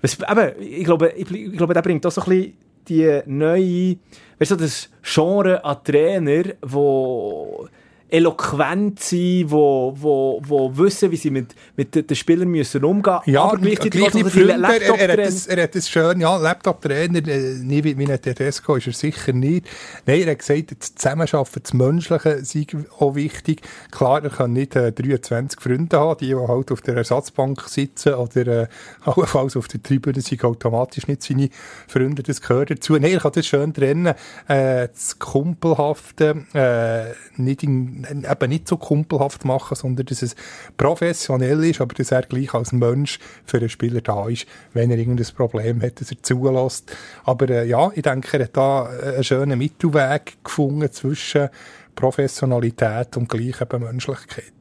was, eben, ich glaube, ich, ich glaube, der bringt auch so ein bisschen die neue, weißt du, das Genre an Trainer, wo eloquent sind, wo, wo, wo wissen, wie sie mit, mit den Spielern müssen umgehen müssen. Ja, aber gleichzeitig gleich auch Freunde. Er, er, hat das, er hat das schön, ja, Laptop-Trainer, äh, nie wie, wie ein Tedesco ist er sicher nicht. Nein, er hat gesagt, das Zusammenarbeiten, das Menschliche sei auch wichtig. Klar, er kann nicht äh, 23 Freunde haben, die, die halt auf der Ersatzbank sitzen oder äh, allenfalls auf der Tribüne sind automatisch nicht seine Freunde, das gehört dazu. Nein, er kann das schön trennen, äh, das Kumpelhafte, äh, nicht in, eben nicht so kumpelhaft machen, sondern dass es professionell ist, aber dass er gleich als Mensch für den Spieler da ist, wenn er irgendein Problem hat, dass er zulässt. Aber äh, ja, ich denke, er hat da äh, einen schönen Mittelweg gefunden zwischen Professionalität und gleich eben Menschlichkeit.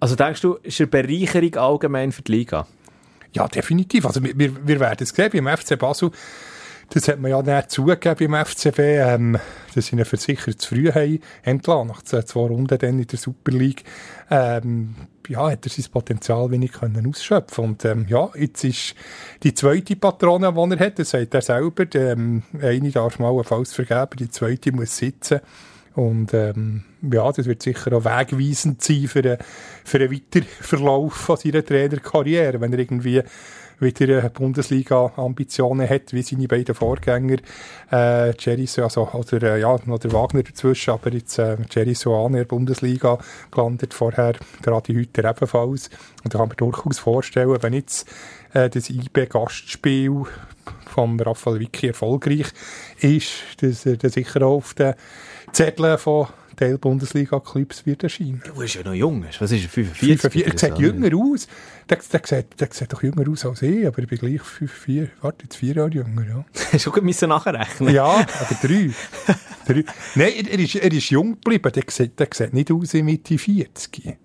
Also denkst du, ist eine Bereicherung allgemein für die Liga? Ja, definitiv. Also wir, wir, wir werden es sehen beim FC Basel. Das hat man ja näher zugegeben beim FCB, ähm, dass sie ihn versichert zu früh haben entlassen, nach zwei Runden dann in der Super League. Ähm, ja, hat er sein Potenzial wenig können ausschöpfen Und ähm, ja, jetzt ist die zweite Patrone, die er hat, das sagt er selber, ähm, eine darf mal allenfalls vergeben, die zweite muss sitzen. Und ähm, ja, das wird sicher auch wegweisend sein für einen, für einen weiteren Verlauf seiner Trainerkarriere, wenn er irgendwie wieder Bundesliga-Ambitionen hat, wie seine beiden Vorgänger, äh, Jerry, So- also, oder, äh, ja, noch der Wagner dazwischen, aber jetzt, äh, Jerry Soane in der Bundesliga gelandet, vorher der Adi Hütter ebenfalls. Und da kann man durchaus vorstellen, wenn jetzt, äh, das IB-Gastspiel vom Raphael Vicky erfolgreich ist, dass er sicher auf den Zetteln von Teil Bundesliga-Clubs wird erscheinen. Du bist ja noch jung. Was ist er? 45? 45, er sieht jünger aus. Der, der, sieht, der sieht doch jünger aus als ich, aber ich bin gleich 5, 4, warte, jetzt 4 Jahre jünger, ja. Hast du gut nachrechnen? Ja, aber 3. drei. Nein, er, er, ist, er ist jung geblieben, der sieht, der sieht nicht aus wie Mitte 40.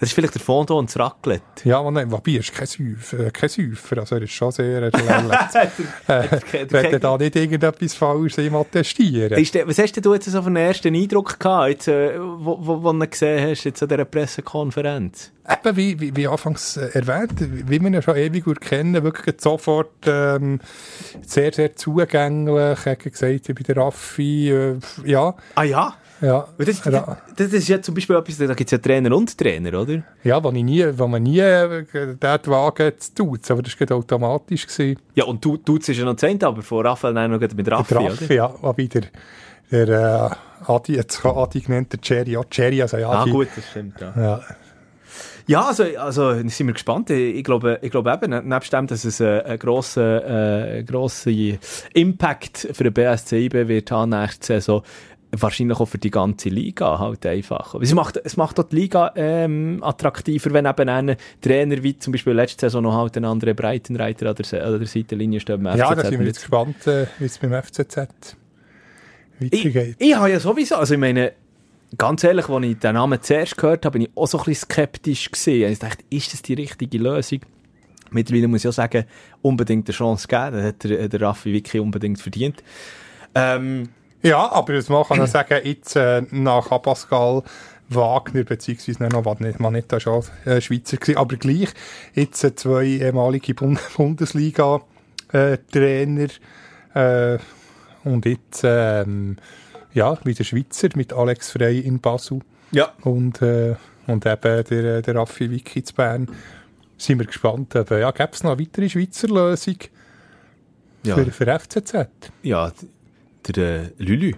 Das ist vielleicht der Fondo und das Raclette. Ja, aber nein, wobei, er ist kein Säufer, äh, kein Säufer, also er ist schon sehr erlaubt. äh, wenn er da nicht irgendetwas falsch ihm attestieren. Ist der, was hast du jetzt so für einen ersten Eindruck gehabt, jetzt, äh, wo, wo, wo du ihn gesehen hast, jetzt an dieser Pressekonferenz? Eben, wie, wie, wie anfangs äh, erwähnt, wie wir ihn schon ewig gut kennen, wirklich sofort ähm, sehr, sehr zugänglich, hat gesagt, ich bin der Raffi, äh, ja. Ah ja? Ja, Das, das, das ist ja zum Beispiel etwas, da gibt es ja Trainer und Trainer, oder? ja wo, ich nie, wo man nie äh, dort wagen zu tun, aber das war automatisch. Gewesen. Ja, und du, du ist ja noch zehnt, aber von Raphael nein, noch mit Raffi, der Raffi, oder? ja, aber wieder der äh, Adi, jetzt Adi genannt, der Jerry, ja, Jerry, also ja, Ah gut, das stimmt, ja. Ja. Ja, also, also sind wir gespannt. Ich glaube, ich glaube eben, nebst dem, dass es einen, einen grossen, äh, grossen Impact für den BSC IB wird haben nächste Saison, wahrscheinlich auch für die ganze Liga halt einfach. Es macht, es macht auch die Liga ähm, attraktiver, wenn eben ein Trainer wie zum Beispiel letzte Saison noch halt ein anderer Breitenreiter an der, an der Seitenlinie steht. ja, da sind wir jetzt gespannt, äh, wie es beim FCZ weitergeht. Ich habe ja sowieso, also ich meine, ganz ehrlich, als ich den Namen zuerst gehört habe, bin ich auch so ein bisschen skeptisch gesehen. Ich dachte, ist das die richtige Lösung? Mittlerweile muss ich auch sagen, unbedingt eine Chance geben. Das hat der, der Raffi Vicky unbedingt verdient. Ähm, Ja, aber das man kann man sagen, jetzt äh, nach Abascal Wagner, beziehungsweise noch Manetta, Manetta schon äh, Schweizer gewesen, aber gleich jetzt äh, zwei ehemalige Bund Bundesliga-Trainer äh, und jetzt ähm, ja, wieder Schweizer mit Alex Frey in Basel ja. und, äh, und eben der, der Raffi Vicky zu Bern. Sind wir gespannt, aber ja, gäbe es noch eine weitere Schweizer Lösung Ja. für, für FCZ? ja, der äh, Lülü.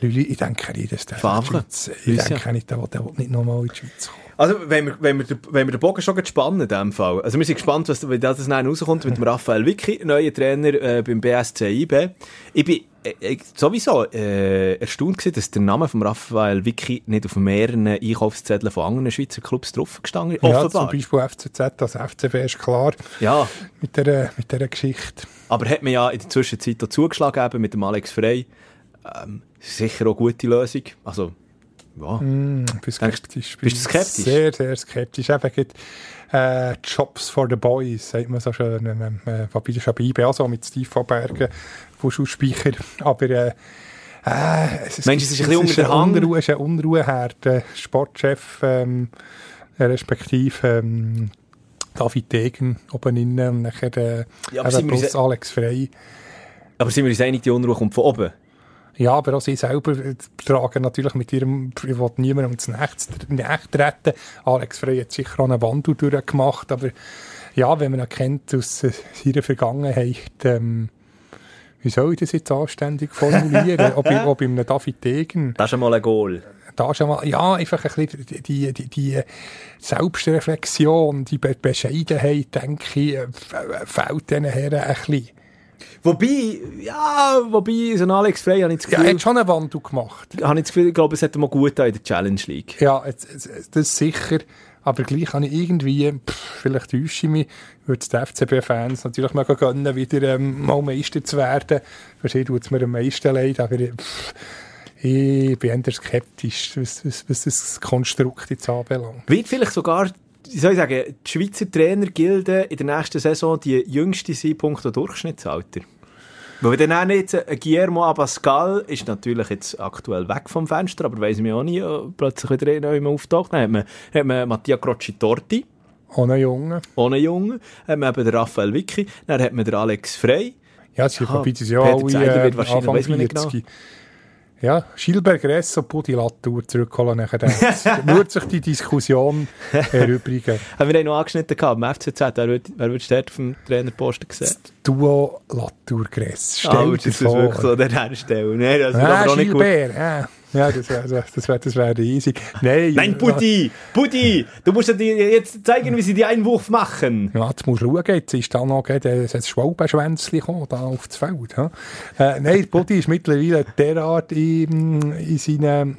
Lüli, ich denke nicht, dass der in die Favre. Schweiz, ich denke nicht, der der will nicht nochmal in die Schweiz kommen. Also, wenn wir, wenn wir, den- wenn wir den Bogen schon spannen in dem Fall. Also, wir sind gespannt, was, wie das dann rauskommt mit dem Raphael Vicky, neuer Trainer äh, beim BSC IB. Ich bin äh, sowieso äh, erstaunt gewesen, dass der Name von Raphael Vicky nicht auf mehreren Einkaufszetteln von anderen Schweizer Clubs drauf gestanden ist. Ja, zum. Beispiel FCZ, das FCB ist klar Ja, mit dieser mit der Geschichte. aber hat man ja in der Zwischenzeit auch zugeschlagen eben mit dem Alex Frey. Ähm, sicher auch eine gute Lösung. Also, ja. Mm, bin skeptisch. bist du skeptisch? Sehr, sehr skeptisch. Eben, gibt, äh, Jobs for the Boys, sagt man so schön. Äh, wobei das ist auch so mit Steve von Bergen, Fußballspeicher. Aber äh, äh, es, Meinst du, es ist ein bisschen unter der Hand? Unruhe, es ist ein Unruheherd. Der Sportchef, ähm, äh, respektive ähm, David Degen oben innen und nachher äh, Ja, aber Alex Frey. Aber sind wir uns einig, die Unruhe kommt von oben? Ja, aber auch sie selber tragen natürlich mit ihrem, ich will niemandem ins Nacht treten. Alex Frey hat sicher auch einen Wandel durchgemacht, aber ja, wenn man ihn kennt aus äh, seiner Vergangenheit, ähm, wie soll ich das jetzt anständig formulieren? ob, ich, ob ich einem David Degen, Das ist einmal ein Goal. da schon mal, ja, einfach ein bisschen die, die, die, die Selbstreflexion, die Be Bescheidenheit, denke ich, äh, fehlt diesen Herren ein bisschen. Wobei, ja, wobei, so ein Alex Frey, habe ich das Ja, er Gefühl, hat schon einen Wandel gemacht. habe ich das Gefühl, ich glaube, es hat ihm mal gut in der Challenge League. Ja, das ist sicher. Aber gleich habe ich irgendwie, pff, vielleicht täusche ich mich, würde den FCB-Fans natürlich mega gönnen, wieder ähm, mal Meister zu werden. Sie tut es mir am meisten leid, aber ich, pff, ich bin eher skeptisch, was, was, was das Konstrukt jetzt anbelangt. Wird vielleicht sogar, wie soll ich sagen, die Schweizer Trainergilde in der nächsten Saison die jüngste sein, punkto Durchschnittsalter. Weil dann auch nicht ein Guillermo Abascal ist natürlich jetzt aktuell weg vom Fenster, aber weiss ich mir auch nie, plötzlich wieder neu auftaucht. Dann hat man, hat man Mattia Crocci Torti, Ohne Junge. ohne Jungen, hat man eben den Raphael Vicky, dann hat man den Alex Frey. Ja, Ja, haben ja Peter alle Zeidler äh, wird wahrscheinlich- weiss man nicht 40. Ja, Schilberg Resso, Buddy Latour zurückholen nachher. Dann würde sich die Diskussion erübrigen. Haben wir den noch angeschnitten gehabt, im FCZ, wer wird, wer wird dort auf dem Trainerposten gesehen? Duo Latour Gress. Stell Ah, würdest du das wirklich so dort stellen? Nein, das ist Ah. Gilbert, ja. Ja, das wäre das wär, das wär easy. Nein, Nein, Buddy! Buddy! Du musst dir jetzt zeigen, wie sie die Einwurf machen. Ja, jetzt musst du schauen, jetzt ist da noch ein Schwalbenschwänzchen gekommen, da auf das Feld. Ja. Äh, nein, Buddy ist mittlerweile derart in, in, seine,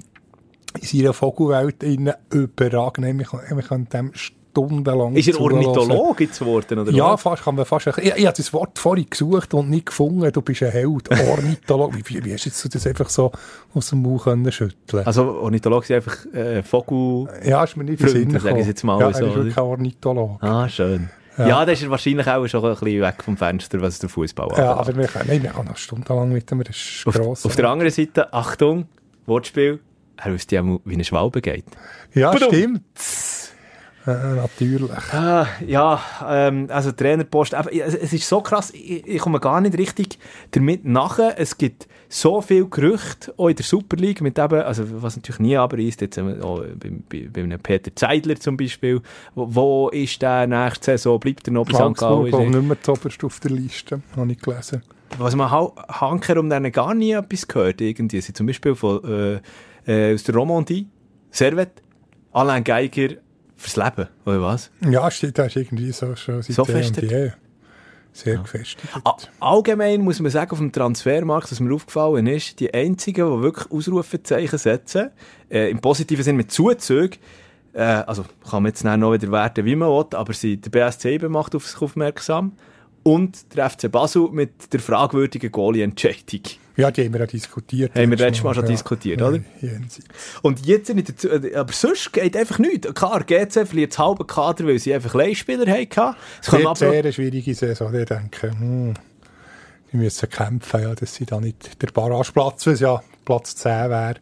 in seiner Vogelwelt in überragend. Wir können dem stundenlang Ist er zuhören. Ornitholog jetzt geworden, oder Ja, fast, kann man fast. Ich, ich habe das Wort vorhin gesucht und nicht gefunden. Du bist ein Held. Ornithologe. Wie, wie, wie hast du das einfach so aus dem Mund können schütteln Also Ornithologe sind einfach äh, Vogel... Ja, ist mir nicht Freunde, sage ich jetzt mal ja, so, er ist oder? wirklich ein Ornithologe. Ah, schön. Ja. Ja, das ist wahrscheinlich auch schon ein bisschen weg vom Fenster, was der Fußball Ja, anbelangt. aber wir können, nein, wir können noch stundenlang mit dem, das ist Auf, gross. auf der anderen Seite, Achtung, Wortspiel, er wüsste ja, wie eine Schwalbe geht. Ja, Badum. stimmt. Äh, natürlich. Ah, ja, ähm, also Trainerpost, es, ist so krass, ich, ich komme gar nicht richtig damit nachher. Es gibt so viele Gerüchte, auch in der Super League, mit eben, also was natürlich nie aber ist, jetzt ähm, auch bei, bei, bei einem Peter Zeidler zum Beispiel, wo, wo ist der nächste Saison, bleibt er noch bei St. Gallen? nicht mehr zuoberst auf der Liste, habe ich gelesen. Was man ha Hanker um denen gar nie etwas gehört, irgendwie. Sie zum Beispiel von, äh, äh, aus der Romandie, Servet, Alain Geiger fürs Leben, oder was? Ja, steht, das ist irgendwie so schon seit So festet? Sehr gefestigt. A- Allgemein muss man sagen, auf dem Transfermarkt, was mir aufgefallen ist, die einzigen, die wirklich Ausrufezeichen setzen, äh, im positiven Sinn mit Zuzügen, äh, also kann man jetzt noch wieder werten, wie man will, aber sie, der BSC macht auf sich aufmerksam und der FC Basel mit der fragwürdigen Goalie-Entscheidung. Ja, die haben wir ja diskutiert. Haben wir letztes Mal schon diskutiert, oder? jenseits. Und jetzt nicht dazu, äh, aber sonst geht einfach nichts. Klar, GC verliert das halbe Kader, weil sie einfach Leihspieler hatten. Es kommen Sehr, eine schwierige Saison, ich denke. Hm, die müssen kämpfen, ja, dass sie da nicht der Barrageplatz, was ja Platz 10 wäre,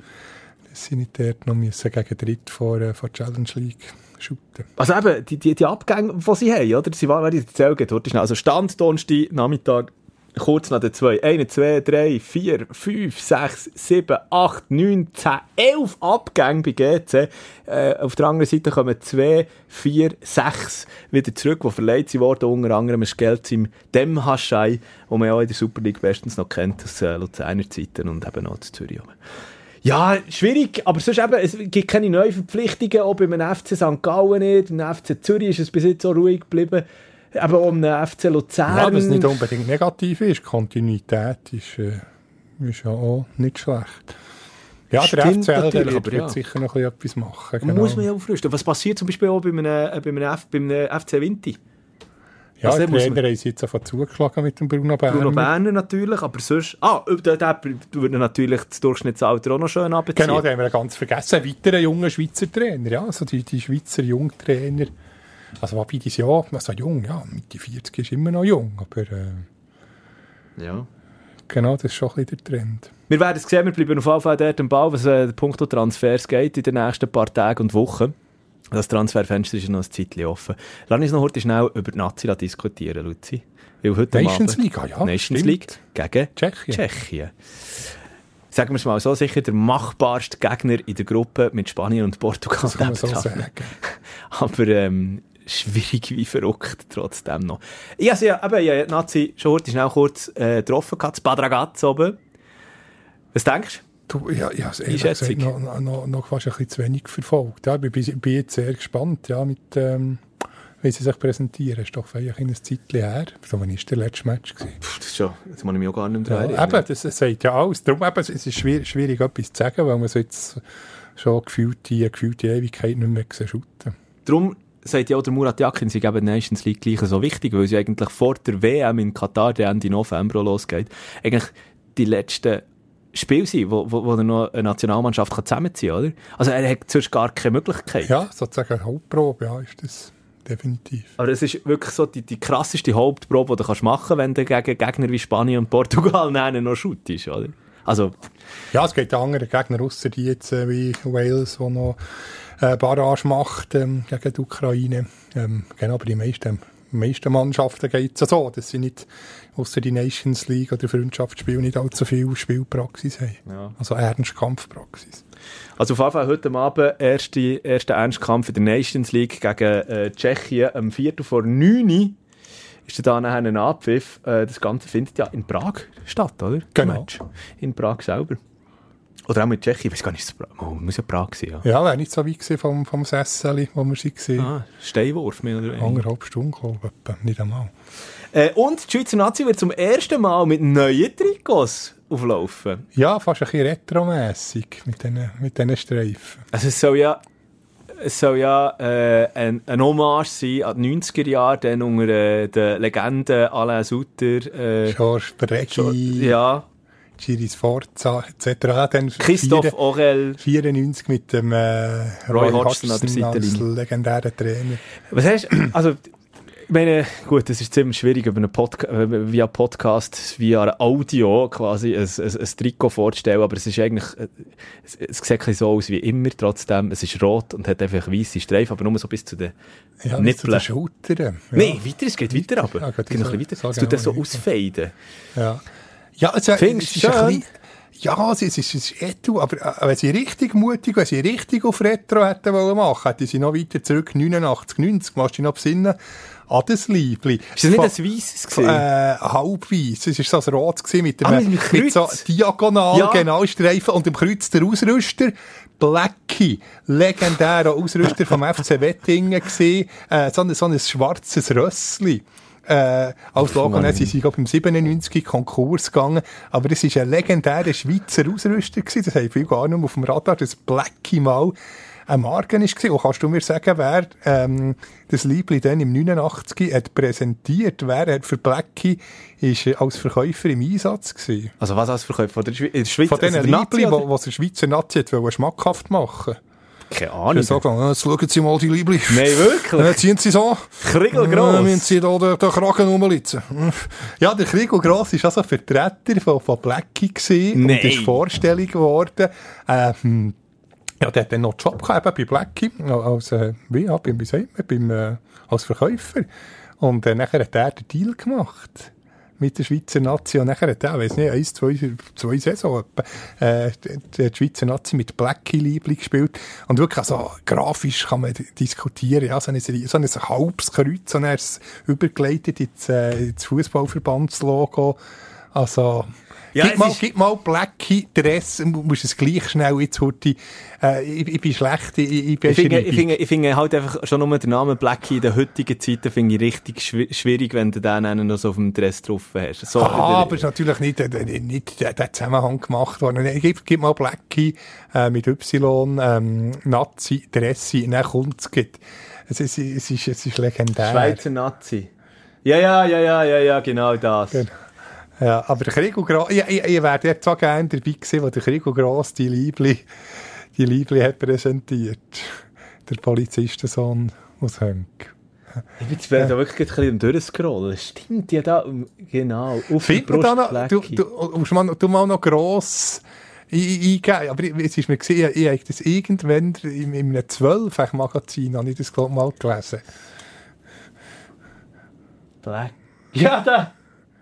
dass sie nicht dort noch müssen gegen Dritt vor, äh, vor Challenge League shooten. Also eben, die, die, die Abgänge, die sie haben, oder? Sie waren, wenn ich erzähle, heute schnell. Also Stand, Donnerstag, Nachmittag, kurz nach den zwei. 1, 2, 3, 4, 5, 6, 7, 8, 9, 10, 11 Abgänge bei GC. Äh, auf der anderen Seite kommen 2, 4, 6 wieder zurück, die verleiht wurden. Unter anderem ist Geld im Demhaschei, wo man ja auch in der Super League bestens noch kennt, aus äh, Luzerner Zeiten und eben auch aus Zürich. Ja, schwierig, aber sonst eben, es gibt keine neuen Verpflichtungen, auch beim FC St. Gallen nicht, im FC Zürich ist es bis jetzt so ruhig geblieben, eben auch im FC Luzern. Ja, was nicht unbedingt negativ ist, Kontinuität ist, äh, ist ja auch nicht schlecht. Ja, der Stimmt FCL der natürlich, wird, ja. sicher noch etwas machen. Man muss man ja aufrüsten. Was passiert zum Beispiel auch bei einem, äh, bei einem, F, bei einem FC Winti? Ja, Also, man- Trainer sie jetzt einfach zugeschlagen mit dem Bruno Berner. Bruno Berner natürlich, aber sonst... Ah, der, der würde natürlich das Durchschnittsalter auch noch schön abziehen. Genau, den haben wir ganz vergessen. Ein weiterer junger Schweizer Trainer, ja, also die, die Schweizer Jungtrainer. Also wobei dieses Jahr, also jung, ja, Mitte 40 ist immer noch jung, aber äh, Ja. genau, das ist schon ein bisschen der Trend. Wir werden es sehen, wir bleiben auf jeden Fall dort am Ball, was äh, Punkt Transfers geht in den nächsten paar Tagen und Wochen. Das Transferfenster ist ja noch ein Zeitchen offen. Lass uns noch heute schnell über die Nazi diskutieren, Luzi. Weil heute Nations Abend- League, ah ja, Nations stimmt. League gegen Tschechien. Tschechien. Sagen wir es mal so, sicher der machbarste Gegner in der Gruppe mit Spanien und Portugal. Das kann man so sagen. Aber ähm, schwierig wie verrückt trotzdem noch. Ich sie ja, eben, ja, Nazi schon heute schnell kurz äh, getroffen, gehabt, das Bad Ragaz oben. Was denkst du? Du, ja, ja, also ehrlich gesagt, noch, noch, noch fast ein bisschen zu wenig verfolgt. Ja, ich bin, bin jetzt sehr gespannt, ja, mit, ähm, wie sie sich präsentieren. Ist doch eigentlich ein Zeitchen her. So, wann war der letzte Match? Gewesen? Pff, das ist schon, jetzt muss ich mich auch gar nicht mehr Ja, eben, das, das sagt ja alles. Darum eben, es ist schwierig, schwierig etwas zu sagen, weil man so jetzt schon gefühlt die, gefühlt die Ewigkeit nicht mehr shooten. Darum sagt ja auch der Murat Yakin, sie geben Nations League gleich so wichtig, weil sie eigentlich vor der WM in Katar, der Ende November losgeht, eigentlich die letzten Spiele sind, wo, wo, wo er noch eine Nationalmannschaft kann zusammenziehen kann, oder? Also er hat sonst gar keine Möglichkeit. Ja, sozusagen eine Hauptprobe, ja, ist das definitiv. Aber es ist wirklich so die, die krasseste Hauptprobe, die du kannst machen kannst, wenn du gegen Gegner wie Spanien und Portugal nennen noch shootest, oder? Also, Ja, es geht an andere Gegner, außer die jetzt äh, wie Wales, die noch äh, Barrage macht ähm, gegen die Ukraine. Ähm, genau, aber die meisten meisten Mannschaften geht es so, dass sie nicht außer die Nations League oder Freundschaftsspiele nicht allzu viel Spielpraxis haben. Ja. Also ernst Kampfpraxis. Also auf jeden Fall heute Abend erste, erster Ernstkampf in der Nations League gegen äh, Tschechien. Am Viertel vor 9 Uhr ist dann nachher ein Abpfiff. Äh, das Ganze findet ja in Prag statt, oder? Genau. In Prag selber. Oder auch mit Tschechien. Ich weiß gar nicht? Oh, muss ja Prag sein, ja. Ja, wäre nicht so weit vom, vom Sesseli, wo wir waren. Ah, Steinwurf, mehr oder weniger. Anderthalb Stunden, glaube ich, nicht einmal. Äh, und die Schweizer Nazi wird zum ersten Mal mit neuen Trikots auflaufen. Ja, fast ein bisschen retromässig mit diesen mit diesen Streifen. Also es soll ja, es soll ja äh, ein, ein Hommage sein an die 90er Jahre, dann unter äh, den Legenden Alain Sutter. Äh, Georges Brecki, ja, Giri Sforza etc. Dann Christoph Orel. 94 mit dem äh, Roy Roy, Hodgson Hodgson als legendären Trainer. Was hast also ich meine, gut, es ist ziemlich schwierig, über einen Podca äh, via Podcast, via ein Audio quasi ein, ein, ein Trikot vorzustellen, aber es ist eigentlich, äh, es, es sieht so aus wie immer, trotzdem, es ist rot und hat einfach weiße Streifen, aber nur so bis zu den Ja, bis zu Nippeln. den Schultern. Ja. Nein, weiter, es geht weiter aber. Ja, es geht noch ein bisschen weiter. Es tut das so ausfaden. Ja, ja also, Findest es ist schön? bisschen, ja, es ist, es ist Etu, aber äh, wenn sie richtig mutig, wenn sie richtig auf Retro hätten wollen machen, hätten sie noch weiter zurück, 89, 90, machst du dich noch besinnen, an das Liebli. Ist das nicht ein weisses gewesen? Äh, halbweiss. Es ist so ein Rot gewesen mit dem, Ah, mit dem Kreuz. so diagonal, Ja. genau, Streifen und im Kreuz der Ausrüster. Blackie, legendärer Ausrüster vom FC Wettingen gesehen, äh, so, ein, so ein schwarzes Rössli. Äh, als Logo, dann sind sie, glaube im 97 in Konkurs gegangen. Aber es war ein legendärer Schweizer Ausrüster gewesen. Das haben viele gar nicht mehr auf dem Radar, das Blackie mal ein Marken ist gewesen. Und kannst du mir sagen, wer ähm, das Liebli dann im 89 hat präsentiert? Wer hat für Blackie ist äh, als Verkäufer im Einsatz gewesen? Also was als Verkäufer von der, Schweiz, in der Schweiz? Von diesen also der Nazi, Liebli, oder? die was der Schweizer Nazi hat wollen schmackhaft machen Keine Ich Ahnung. sage, ah, jetzt schauen Sie mal die Liebli. Nein, wirklich? Dann ziehen Sie so. Kriegelgross. Dann müssen Sie da den, den Kragen rumlitzen. Ja, der Kriegelgross war also Vertreter von, von Blackie gewesen Nein. und ist Vorstellung geworden. Ähm, ja, der hat dann noch einen Job gehabt, eben bei Blackie, als, äh, wie, ja, beim, wie sagt man, beim, äh, als Verkäufer. Und äh, nachher hat er den Deal gemacht mit der Schweizer Nazi. Und nachher hat er, weiss nicht, eins, zwei, zwei Saison äh, die, Schweizer Nazi mit Blackie-Liebli gespielt. Und wirklich, also, grafisch kann man diskutieren, ja, so ein, so ein halbes Kreuz, und er ist übergeleitet ins, äh, ins Fußballverbandslogo. Also, Ja, gib, mal, gib mal Blackie Dress, du musst es gleich schnell jetzt, Hurti. Äh, ich, ich bin schlecht, ich, ich bin Ich finde, ich, finde, ich finde halt einfach schon nur den Namen Blackie in den heutigen Zeiten finde ich richtig schwi- schwierig, wenn du den einen noch so auf dem Dress drauf hast. So, Ah, aber es ist natürlich nicht, äh, nicht der, der Zusammenhang gemacht worden. Gib, gib mal Blackie äh, mit Y, ähm, Nazi, Dressi, dann kommt es. geht. Es ist, es ist, es ist legendär. Schweizer Nazi. Ja, ja, ja, ja, ja, ja, genau das. Genau. Ja, aber der Krieg und Gross, ich, ich, ich wäre dort so gerne dabei gewesen, wo der Krieg und Gross die Liebli, die Liebli hat präsentiert. Der Polizistensohn aus Hönk. Ich bin jetzt da wirklich ein bisschen durchscrollen. Stimmt, ja da, genau, auf die man Brust da noch, du, du, musst mal, du mal noch gross ein- eingeben, aber es ist mir gesehen, ich, ich habe das irgendwann in, in einem 12 Magazin, habe ich das glaub, mal gelesen. Black. Ja, da!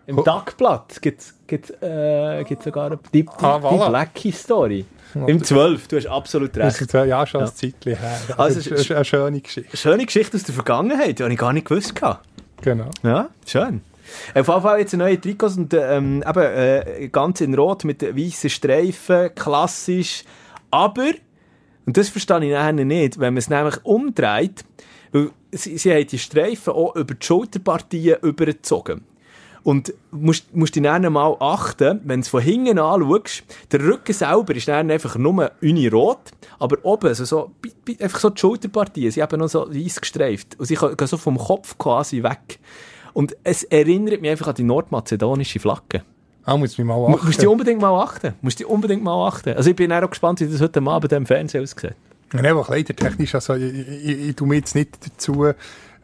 Im Oh. Tagblatt gibt es gibt's, äh, gibt's sogar eine, die, die, Ah, voilà. die Blackie-Story. Im 12, du hast absolut Das recht. ist ja, ja schon Ja. ein Zeitchen her. Also, es ist ist- eine schöne Geschichte. Schöne Geschichte aus der Vergangenheit, die habe ich gar nicht gewusst. gehabt. Genau. Ja, schön. Auf jeden Fall jetzt neue Trikots und ähm, eben, äh, ganz in Rot mit weißen Streifen, klassisch. Aber, und das verstehe ich nachher nicht, wenn man es nämlich umdreht, weil sie, sie haben die Streifen auch über die Schulterpartien übergezogen. Und musst, musst dich dann mal achten, wenn du es von hinten anschaust, der Rücken selber ist dann einfach nur unirot, aber oben, also so, einfach so die Schulterpartien, sie haben noch so weiss gestreift. Und sie gehen so vom Kopf quasi weg. Und es erinnert mich einfach an die nordmazedonische Flagge. Ah, muss ich mich mal Du achten. musst die unbedingt mal achten. Musst die unbedingt mal achten. Also ich bin auch gespannt, wie das heute Abend im Fernsehen aussieht. Ja, einfach kleidertechnisch, also ich, ich, ich, tu mich jetzt nicht dazu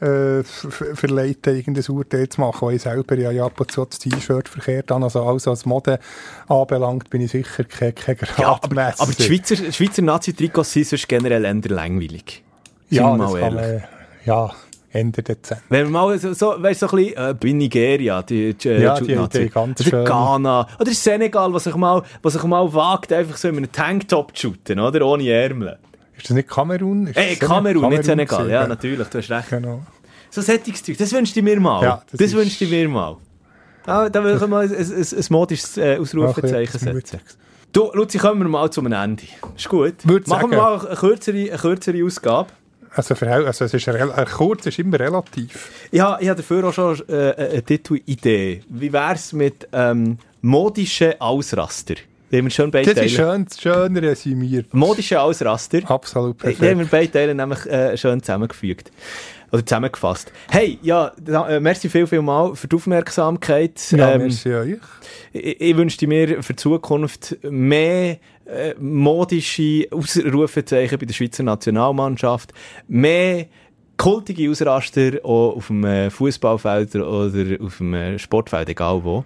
äh, ver- ver- verleiten, irgendein Urteil zu machen, weil ich selber ja ja ab und zu das T-Shirt verkehrt habe. Also alles, was Mode anbelangt, bin ich sicher kein, kein Ja, aber, Gradmesser. aber die Schweizer, Schweizer Nazi-Trikots sind sonst generell eher langweilig. Sind ja, das mal kann man, ja, Ende Dezember. Wenn wir mal so, so, weißt, so ein bisschen, äh, bei Nigeria, die, die, äh, Ja, die- Jude-Nazi. die ganz Oder schön. Ghana. Oder Senegal, was sich mal, was sich mal wagt, einfach so in einem Tanktop zu shooten, oder? Ohne Ärmel. Ist das nicht Kamerun? Ist Ey, das Kamerun, nicht Kamerun Senegal. gewesen, Ja, natürlich, du hast recht. Genau. So Sättigungszeug, das wünschst du mir mal. Ja, das das wünschst du mir mal. Ah, da will ich mal ein, ein, ein, ein modisches äh, Ausrufezeichen setzen. Du, Luzi, kommen wir mal zum Ende. Ist gut. Würde Machen wir sagen. mal eine kürzere, eine kürzere Ausgabe. Also, verhält- also es ist äh, kurz ist immer relativ. Ich habe, ich habe dafür auch schon äh, eine Titelidee. Wie wäre es mit ähm, modischen Ausraster? Die haben wir schon beide Das ist schön, schön resümiert. Modische Ausraster. Absolut Die haben perfekt. wir beide Teile nämlich äh, schön zusammengefügt. Oder zusammengefasst. Hey, ja, da, äh, merci viel, viel mal für die Aufmerksamkeit. Ja, Ähm, merci euch. ich, ich wünschte mir für die Zukunft mehr äh, modische Ausrufezeichen bei der Schweizer Nationalmannschaft, mehr kultige Ausraster auch auf dem äh, Fußballfeld oder auf dem äh, Sportfeld, egal wo.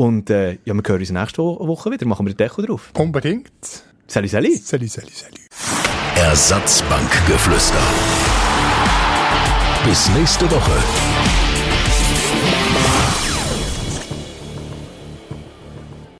Und äh, ja, wir hören uns nächste Wo- Woche wieder, machen wir den Deckel drauf. Unbedingt. Sali, sali. Sali, sali, sali. Ersatzbankgeflüster. Bis nächste Woche.